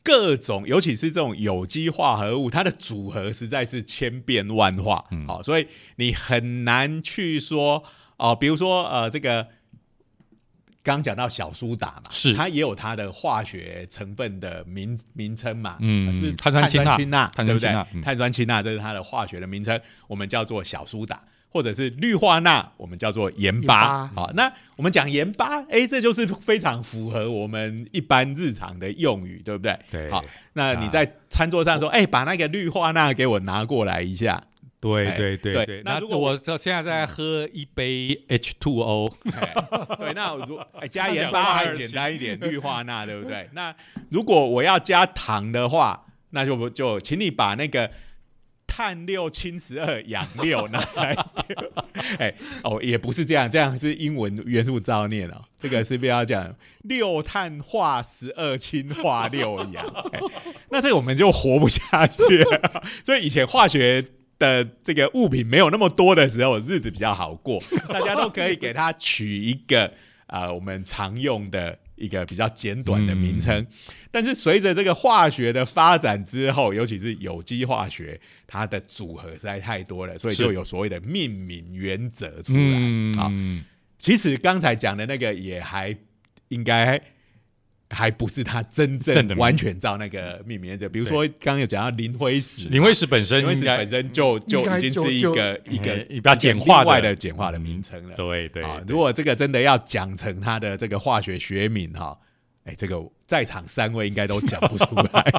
Speaker 1: 各种尤其是这种有机化合物，它的组合实在是千变万化，好、
Speaker 2: 嗯
Speaker 1: 所以你很难去说哦、比如说呃这个。刚刚讲到小苏打嘛，
Speaker 2: 是
Speaker 1: 它也有它的化学成分的名名称嘛，
Speaker 2: 嗯
Speaker 1: 是不是
Speaker 2: 碳酸氢钠
Speaker 1: 氢钠，
Speaker 2: 碳
Speaker 1: 对不对
Speaker 2: 酸氢钠嗯？
Speaker 1: 碳酸氢钠这是它的化学的名称，我们叫做小苏打，或者是氯化钠，我们叫做盐巴。
Speaker 3: 盐巴
Speaker 1: 好，那我们讲盐巴，哎，这就是非常符合我们一般日常的用语，对不对？
Speaker 2: 对
Speaker 1: 好，那你在餐桌上说，哎，把那个氯化钠给我拿过来一下。
Speaker 2: 对
Speaker 1: 哎
Speaker 2: 对对对，那
Speaker 1: 如果
Speaker 2: 我这现在在喝一杯 H2O，
Speaker 1: 哎 对，那我如哎加盐
Speaker 2: 讲
Speaker 1: 巴还简单一点，氯化钠，对不对？那如果我要加糖的话，那就不就请你把那个碳六氢十二氧六拿来，哎哦，也不是这样，这样是英文元素照念哦。这个是不要讲六碳化十二氢化六氧，那这个我们就活不下去。所以以前化学的这个物品没有那么多的时候，日子比较好过，大家都可以给它取一个啊，我们常用的。一个比较简短的名称，但是随着这个化学的发展之后，尤其是有机化学，它的组合实在太多了，所以就有所谓的命名原则出来啊。其实刚才讲的那个也还应该。还不是他真正完全照那个命名的，比如说刚刚有讲到磷灰石，
Speaker 2: 磷灰石本身，
Speaker 1: 磷灰石本身就就已经是一个一个
Speaker 2: 比较简化
Speaker 1: 的简化的名称了。
Speaker 2: 对对，
Speaker 1: 如果这个真的要讲成它的这个化学学名哈，哎，这个在场三位应该都讲不出来，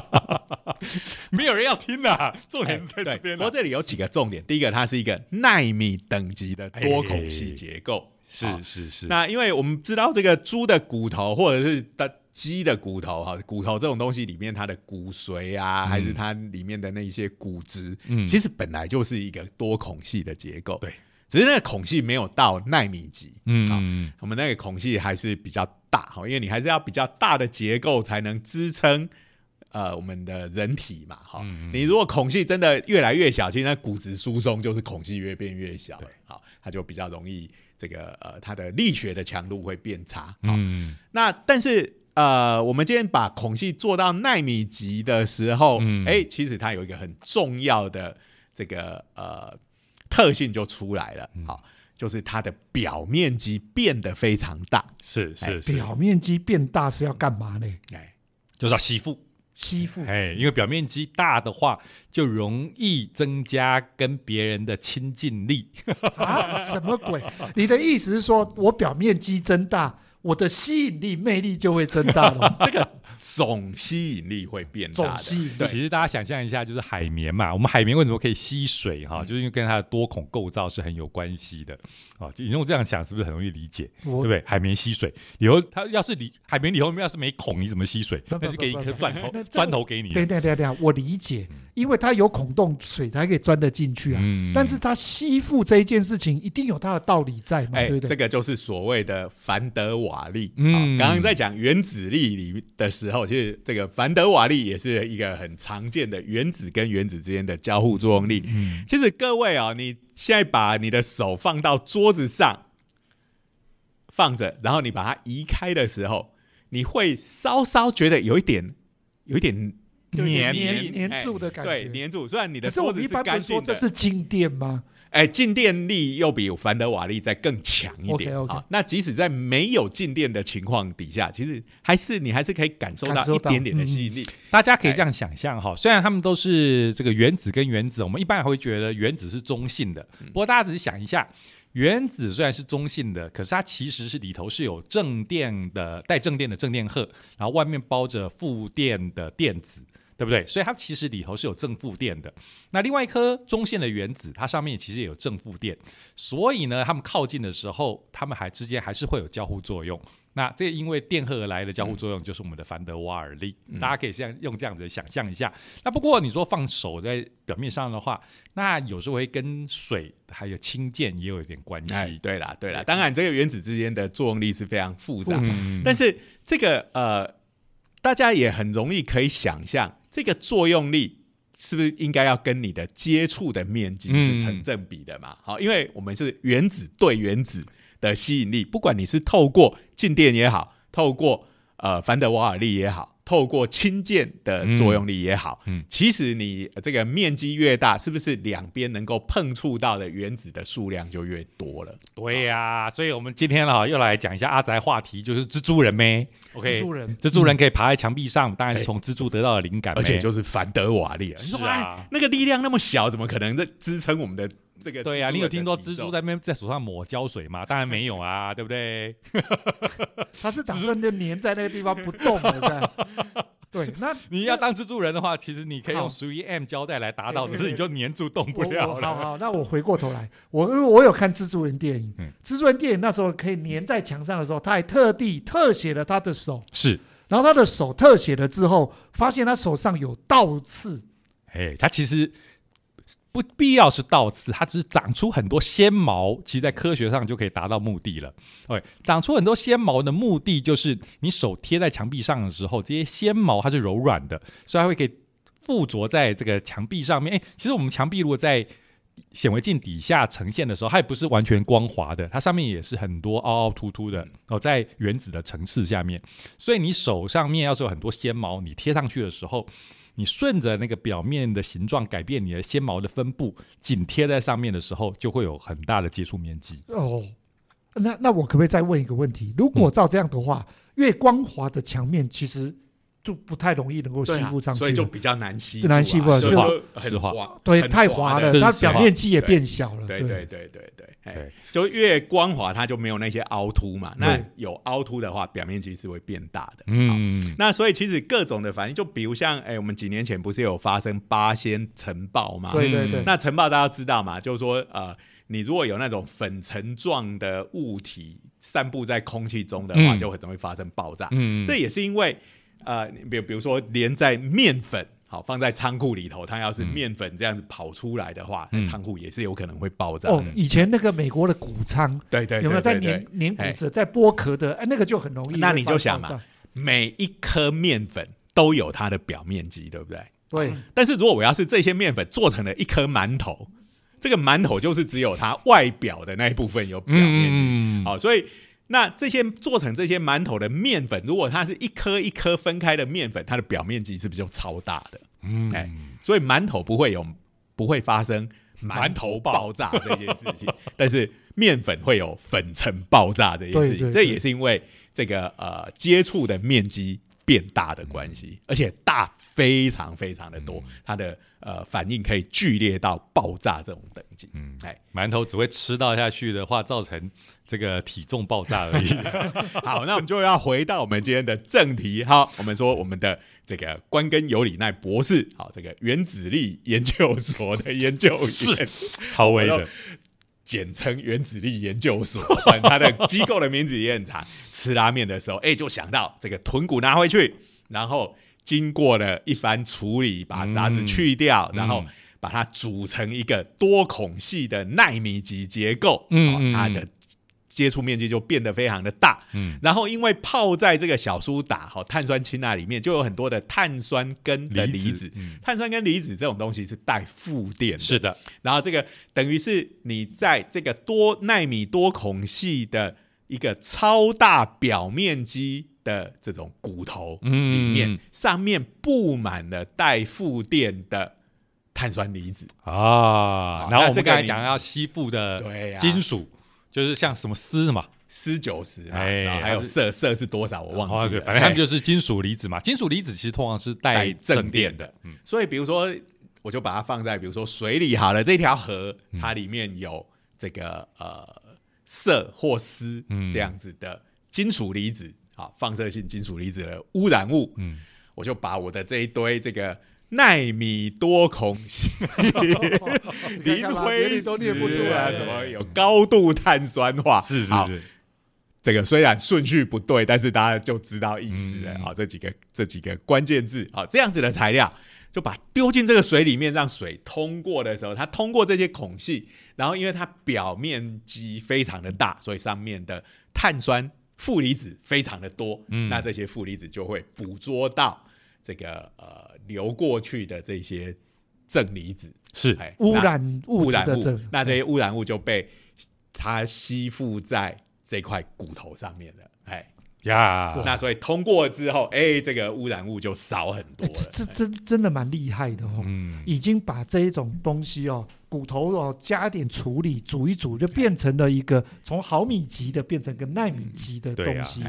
Speaker 2: 没有人要听的。重点在这边。
Speaker 1: 不过这里有几个重点，第一个，它是一个纳米等级的多孔隙结构，
Speaker 2: 是是是。
Speaker 1: 那因为我们知道这个猪的骨头或者是的。鸡的骨头哈，骨头这种东西里面，它的骨髓啊，还是它里面的那些骨质，嗯，其实本来就是一个多孔隙的结构，
Speaker 2: 对，
Speaker 1: 只是那个孔隙没有到纳米级，嗯，我们那个孔隙还是比较大哈，因为你还是要比较大的结构才能支撑呃我们的人体嘛，哈，你如果孔隙真的越来越小，其实那骨质疏松就是孔隙越变越小，好，它就比较容易这个呃它的力学的强度会变差，嗯，那但是。呃，我们今天把孔隙做到纳米级的时候，哎，其实它有一个很重要的这个呃特性就出来了，好，就是它的表面积变得非常大。
Speaker 2: 是是，
Speaker 3: 表面积变大是要干嘛呢？
Speaker 2: 哎，就是要吸附，
Speaker 3: 吸附。
Speaker 2: 哎，因为表面积大的话，就容易增加跟别人的亲近力。
Speaker 3: 啊，什么鬼？你的意思是说我表面积增大？我的吸引力、魅力就会增大了。
Speaker 1: 这个总吸引力会变大。
Speaker 3: 总吸引力，
Speaker 2: 其实大家想象一下，就是海绵嘛。我们海绵为什么可以吸水？哈，就是因为跟它的多孔构造是很有关系的。啊，你用这样想，是不是很容易理解？对不对？海绵吸水，以后它要是里海绵里后面要是没孔，你怎么吸水？那就给一颗钻头，钻头给你。
Speaker 3: 对对对对，我理解，因为它有孔洞，水才可以钻得进去啊。嗯。但是它吸附这一件事情，一定有它的道理在嘛？对对？
Speaker 1: 这个就是所谓的凡德瓦利。嗯。刚刚在讲原子力里的时候，其实这个凡德瓦利也是一个很常见的原子跟原子之间的交互作用力。嗯。其实各位啊，你。现在把你的手放到桌子上放着，然后你把它移开的时候，你会稍稍觉得有一点，有一点
Speaker 3: 黏黏黏住的感觉。
Speaker 1: 对，黏住。虽然你的桌子是干净
Speaker 3: 的，这是静电吗？
Speaker 1: 哎，静电力又比凡德瓦利再更强一点
Speaker 3: 啊！
Speaker 1: 那即使在没有静电的情况底下，其实还是你还是可以感受到一点点的吸引力。
Speaker 2: 大家可以这样想象哈，虽然他们都是这个原子跟原子，我们一般会觉得原子是中性的。不过大家只是想一下，原子虽然是中性的，可是它其实是里头是有正电的，带正电的正电荷，然后外面包着负电的电子。对不对？所以它其实里头是有正负电的。那另外一颗中线的原子，它上面其实也有正负电。所以呢，它们靠近的时候，它们还之间还是会有交互作用。那这因为电荷而来的交互作用，就是我们的凡德瓦尔力。大家可以像用这样子想象一下。那不过你说放手在表面上的话，那有时候会跟水还有氢键也有一点关系。
Speaker 1: 对啦，对啦。当然，这个原子之间的作用力是非常复杂。但是这个呃，大家也很容易可以想象。这个作用力是不是应该要跟你的接触的面积是成正比的嘛？好，因为我们是原子对原子的吸引力，不管你是透过静电也好，透过呃凡德瓦尔力也好。透过氢键的作用力也好，嗯，其实你这个面积越大，是不是两边能够碰触到的原子的数量就越多了？
Speaker 2: 对呀，所以我们今天哈又来讲一下阿宅话题，就是蜘蛛人呗。
Speaker 3: OK，蜘蛛人，
Speaker 2: 蜘蛛人可以爬在墙壁上，当然是从蜘蛛得到的灵感，
Speaker 1: 而且就是凡德瓦利。
Speaker 2: 是啊，
Speaker 1: 那个力量那么小，怎么可能在支撑我们的？这个
Speaker 2: 对呀，你有听说蜘蛛在那边在手上抹胶水吗？当然没有啊，对不对？
Speaker 3: 它是打算就粘在那个地方不动的。对，那
Speaker 2: 你要当蜘蛛人的话，其实你可以用十一 M 胶带来达到，只是你就粘住动不了
Speaker 3: 了。好好，那我回过头来，我因为我有看蜘蛛人电影，蜘蛛人电影那时候可以粘在墙上的时候，他还特地特写了他的手，
Speaker 2: 是，
Speaker 3: 然后他的手特写了之后，发现他手上有倒刺。
Speaker 2: 哎，他其实。不必要是倒刺，它只是长出很多纤毛，其实在科学上就可以达到目的了。OK，长出很多纤毛的目的就是你手贴在墙壁上的时候，这些纤毛它是柔软的，所以它会可以附着在这个墙壁上面。哎，其实我们墙壁如果在显微镜底下呈现的时候，它也不是完全光滑的，它上面也是很多凹凹凸凸的哦，在原子的层次下面，所以你手上面要是有很多纤毛，你贴上去的时候，你顺着那个表面的形状改变你的纤毛的分布，紧贴在上面的时候，就会有很大的接触面积。
Speaker 3: 哦，那那我可不可以再问一个问题？如果照这样的话，越光滑的墙面，其实就不太容易能够吸附上去，
Speaker 1: 所以就比较难吸，
Speaker 3: 难吸附，
Speaker 1: 就很滑，
Speaker 3: 对，太滑了，它表面积也变小了。
Speaker 1: 对对对对对，哎，就越光滑，它就没有那些凹凸嘛。那有凹凸的话，表面积是会变大的。嗯，那所以其实各种的反应，就比如像哎，我们几年前不是有发生八仙尘暴嘛？
Speaker 3: 对对对。
Speaker 1: 那尘暴大家知道嘛？就是说呃，你如果有那种粉尘状的物体散布在空气中的话，就很容易发生爆炸。嗯，这也是因为。呃，比比如说连在面粉，好放在仓库里头，它要是面粉这样子跑出来的话，那仓库也是有可能会爆炸。哦，
Speaker 3: 以前那个美国的谷仓，
Speaker 1: 对对，
Speaker 3: 有没有在碾碾谷子、在剥壳的？哎，那个就很容易。
Speaker 1: 那你就想嘛，每一颗面粉都有它的表面积，对不对？
Speaker 3: 对。
Speaker 1: 但是如果我要是这些面粉做成了一颗馒头，这个馒头就是只有它外表的那一部分有表面积，好，所以。那这些做成这些馒头的面粉，如果它是一颗一颗分开的面粉，它的表面积是不是就超大的？嗯，哎，所以馒头不会有不会发生馒头爆炸这件事情，但是面粉会有粉尘爆炸这件事情，这也是因为这个呃接触的面积变大的关系，而且大非常非常的多，它的呃反应可以剧烈到爆炸这种等级。嗯，
Speaker 2: 哎，馒头只会吃到下去的话，造成。这个体重爆炸而已。
Speaker 1: 好，那我们就要回到我们今天的正题。哈，我们说我们的这个关根有里奈博士，好，这个原子力研究所的研究员，
Speaker 2: 超威的，
Speaker 1: 简称原子力研究所。它的机构的名字也很长。吃拉面的时候，哎，就想到这个豚骨拿回去，然后经过了一番处理，把杂质去掉，然后把它组成一个多孔隙的纳米级结构。嗯，它的。接触面积就变得非常的大，嗯，然后因为泡在这个小苏打哈碳酸氢钠里面，就有很多的碳酸根的离子，碳酸根离子这种东西是带负电，
Speaker 2: 是的。
Speaker 1: 然后这个等于是你在这个多纳米多孔隙的一个超大表面积的这种骨头里面，上面布满了带负电的碳酸离子
Speaker 2: 啊。然后我们刚才讲要吸附的金属。就是像什么锶嘛，
Speaker 1: 锶九十，哎，还有铯，铯是多少我忘记了，
Speaker 2: 反正他们就是金属离子嘛。金属离子其实通常是带正电的，
Speaker 1: 嗯，所以比如说，我就把它放在比如说水里好了，这条河它里面有这个呃铯或锶这样子的金属离子，好，放射性金属离子的污染物，嗯，我就把我的这一堆这个。纳米多孔隙，磷灰石啊，什么有高度碳酸化？
Speaker 2: 是是是，
Speaker 1: 这个虽然顺序不对，但是大家就知道意思了。好，这几个这几个关键字，好，这样子的材料，就把丢进这个水里面，让水通过的时候，它通过这些孔隙，然后因为它表面积非常的大，所以上面的碳酸负离子非常的多，嗯，那这些负离子就会捕捉到这个呃。流过去的这些正离子。
Speaker 2: 是。
Speaker 3: 污染物质的正，
Speaker 1: 那这些污染物就被它吸附在这块骨头上面了，哎呀，那所以通过之后，哎，这个污染物就少很多了。
Speaker 3: 这真真的蛮厉害的哦，嗯，已经把这一种东西哦，骨头哦加点处理，煮一煮，就变成了一个从毫米级的变成个纳米级的东西。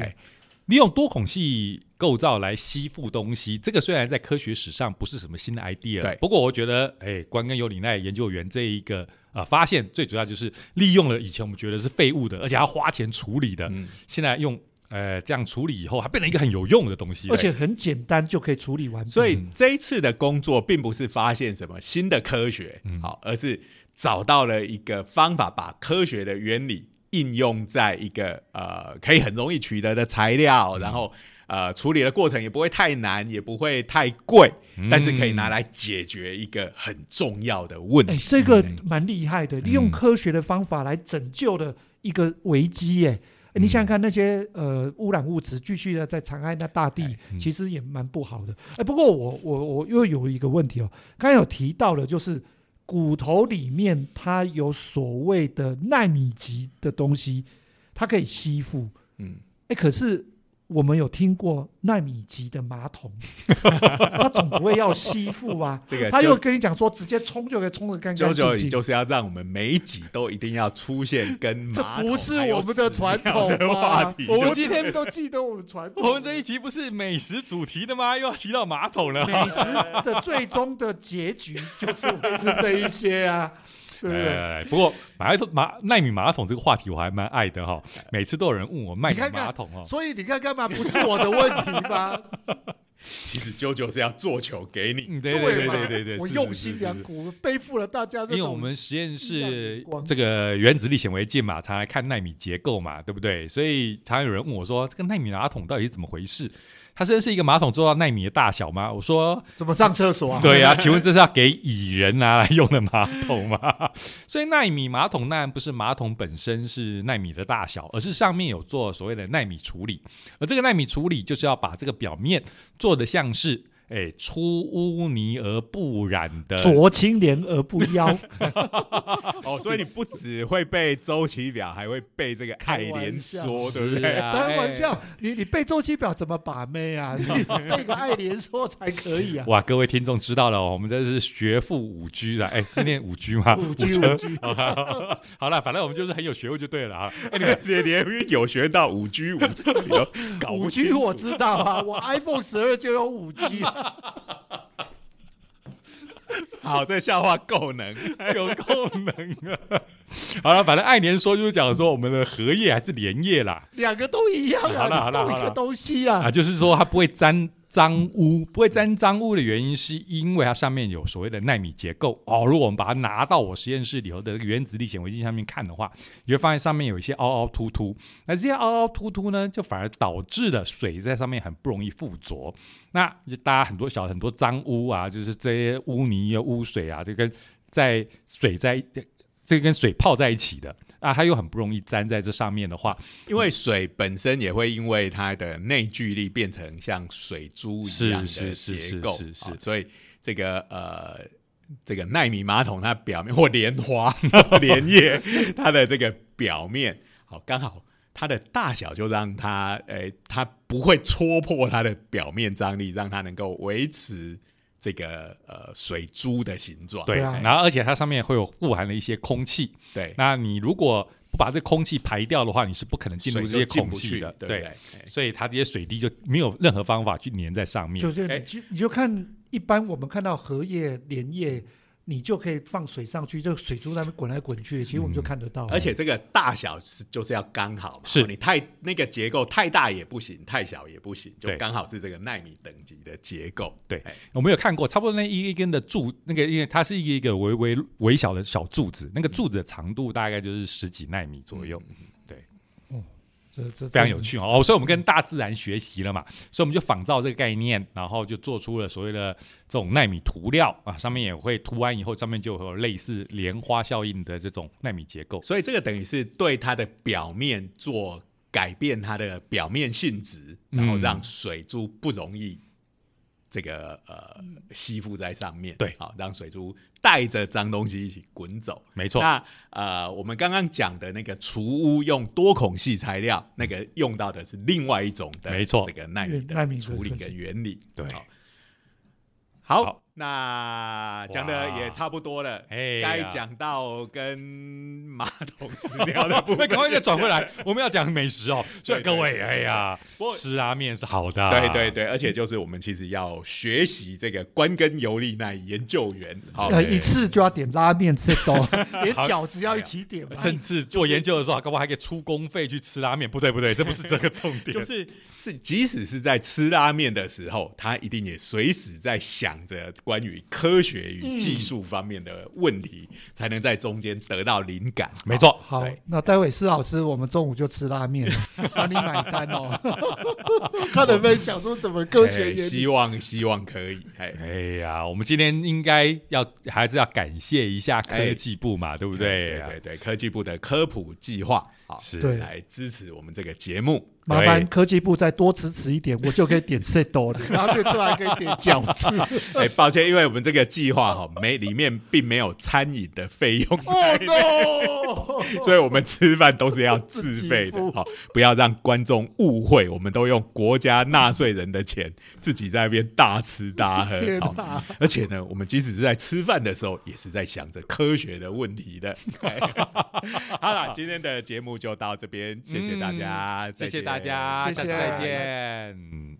Speaker 2: 利用多孔隙构造来吸附东西，这个虽然在科学史上不是什么新的 idea，
Speaker 1: 对。
Speaker 2: 不过我觉得，哎，关根尤里奈研究员这一个呃发现，最主要就是利用了以前我们觉得是废物的，而且要花钱处理的，现在用呃这样处理以后，它变成一个很有用的东西，
Speaker 3: 而且很简单就可以处理完。
Speaker 1: 所以这一次的工作并不是发现什么新的科学，好，而是找到了一个方法，把科学的原理。应用在一个呃可以很容易取得的材料，然后呃处理的过程也不会太难，也不会太贵，但是可以拿来解决一个很重要的问题。
Speaker 3: 这个蛮厉害的，利用科学的方法来拯救的一个危机，哎。你想想看，那些呃污染物质继续的在残害那大地，其实也蛮不好的。哎，不过我我我又有一个问题哦，刚才有提到了，就是骨头里面它有所谓的纳米级的东西，它可以吸附。嗯，哎，可是。我们有听过纳米级的马桶，他总不会要吸附吧？
Speaker 1: 这个
Speaker 3: 他又跟你讲说，直接冲就可以冲的干干净净。
Speaker 1: 就是要让我们每一集都一定要出现跟马
Speaker 3: 桶。这不是我们的传统
Speaker 1: 话题。
Speaker 3: 我们今天都记得我们传统。
Speaker 2: 我们这一集不是美食主题的吗？又要提到马桶了。
Speaker 3: 美食的最终的结局就是会是这一些啊。对，
Speaker 2: 不过马桶马纳米马桶这个话题我还蛮爱的哈，每次都有人问我纳米马桶哦，
Speaker 3: 所以你看干嘛不是我的问题吗？
Speaker 1: 其实啾啾是要做球给你，
Speaker 2: 对对对对对，
Speaker 3: 我用心良苦，背负了大家。
Speaker 2: 因为我们实验室这个原子力显微镜嘛，常来看纳米结构嘛，对不对？所以常有人问我说，这个纳米马桶到底是怎么回事？它真的是一个马桶做到纳米的大小吗？我说
Speaker 3: 怎么上厕所啊？
Speaker 2: 对啊，请问这是要给蚁人拿来用的马桶吗？所以纳米马桶当然不是马桶本身是纳米的大小，而是上面有做所谓的纳米处理，而这个纳米处理就是要把这个表面做的像是。哎，出污泥而不染的，
Speaker 3: 濯清涟而不妖。
Speaker 1: 哦，所以你不只会背周期表，还会背这个爱莲说，对不对？
Speaker 3: 开玩笑，你你背周期表怎么把妹啊？你背个爱莲说才可以啊！
Speaker 2: 哇，各位听众知道了，我们这是学富五居的，哎，是念五居吗？
Speaker 3: 五 居五居。
Speaker 2: 好了，反正我们就是很有学问就对了啊！
Speaker 1: 你连有学到五居五搞，
Speaker 3: 五居我知道啊，我 iPhone 十二就有五 G。
Speaker 1: 好，这笑话够能，
Speaker 2: 有够能啊！好了，反正爱莲说就是讲说我们的荷叶还是莲叶啦，
Speaker 3: 两个都一样啊，
Speaker 2: 好了好了，
Speaker 3: 一个东西啊，
Speaker 2: 啊，就是说它不会沾。脏污不会沾脏污的原因，是因为它上面有所谓的纳米结构哦。如果我们把它拿到我实验室里头的原子力显微镜上面看的话，你会发现上面有一些凹凹凸凸。那这些凹凹凸凸呢，就反而导致了水在上面很不容易附着。那就大家很多小很多脏污啊，就是这些污泥啊、污水啊，这跟在水在这这跟水泡在一起的。啊，它又很不容易粘在这上面的话，
Speaker 1: 因为水本身也会因为它的内聚力变成像水珠一样的结构，
Speaker 2: 是是，
Speaker 1: 所以这个呃，这个纳米马桶它表面或莲花 莲叶它的这个表面，好刚好它的大小就让它，诶，它不会戳破它的表面张力，让它能够维持。这个呃水珠的形状，
Speaker 2: 对，然后而且它上面会有富含了一些空气，
Speaker 1: 对，
Speaker 2: 那你如果不把这空气排掉的话，你是不可能进入这些空气的，
Speaker 1: 对，
Speaker 2: 所以它这些水滴就没有任何方法去粘在上面。
Speaker 3: 就这，你就你就看一般我们看到荷叶、莲叶。你就可以放水上去，就水珠在那边滚来滚去，其实我们就看得到。
Speaker 1: 而且这个大小是就是要刚好嘛，
Speaker 2: 是
Speaker 1: 你太那个结构太大也不行，太小也不行，就刚好是这个纳米等级的结构。
Speaker 2: 对，我们有看过，差不多那一根的柱，那个因为它是一个一个微微微小的小柱子，那个柱子的长度大概就是十几纳米左右。非常有趣哦，所以我们跟大自然学习了嘛，所以我们就仿照这个概念，然后就做出了所谓的这种纳米涂料啊，上面也会涂完以后，上面就会有类似莲花效应的这种纳米结构，
Speaker 1: 所以这个等于是对它的表面做改变它的表面性质，然后让水珠不容易。这个呃吸附在上面，
Speaker 2: 对，
Speaker 1: 好让水珠带着脏东西一起滚走，
Speaker 2: 没错。
Speaker 1: 那呃我们刚刚讲的那个除污用多孔隙材料，那个用到的是另外一种的，
Speaker 2: 没错，
Speaker 1: 这个纳米的处理跟原理，
Speaker 2: 对。
Speaker 1: 好。那讲的也差不多了，该讲到跟马桶屎 尿的部分，
Speaker 2: 赶快再转回来。我们要讲美食哦，所以各位，哎呀，吃拉面是好的，
Speaker 1: 对对对，而且就是我们其实要学习这个关根尤利奈研究员，好，
Speaker 3: 一次就要点拉面吃多，连饺子要一起点，
Speaker 2: 甚至做研究的时候，搞不好还可以出公费去吃拉面，不对不对，这不是这个重点，
Speaker 1: 就是是即使是在吃拉面的时候，他一定也随时在想着。关于科学与技术方面的问题，才能在中间得到灵感。
Speaker 2: 没错，
Speaker 3: 好，那待会施老师，我们中午就吃拉面，帮你买单哦。他能不能想出什么科学原理？
Speaker 1: 希望希望可以。
Speaker 2: 哎哎呀，我们今天应该要还是要感谢一下科技部嘛，对不对？
Speaker 1: 对对对，科技部的科普计划，好
Speaker 2: 是
Speaker 1: 来支持我们这个节目。
Speaker 3: 麻烦科技部再多支持一点，我就可以点 set 多了，然后最后还可以点饺子。
Speaker 1: 哎，抱歉，因为我们这个计划哈没里面并没有餐饮的费用哦 no！，所以我们吃饭都是要自费的。好，不要让观众误会，我们都用国家纳税人的钱自己在那边大吃大喝。好，而且呢，我们即使是在吃饭的时候，也是在想着科学的问题的。好了，今天的节目就到这边，谢谢大家，
Speaker 2: 谢谢大家，下次再见。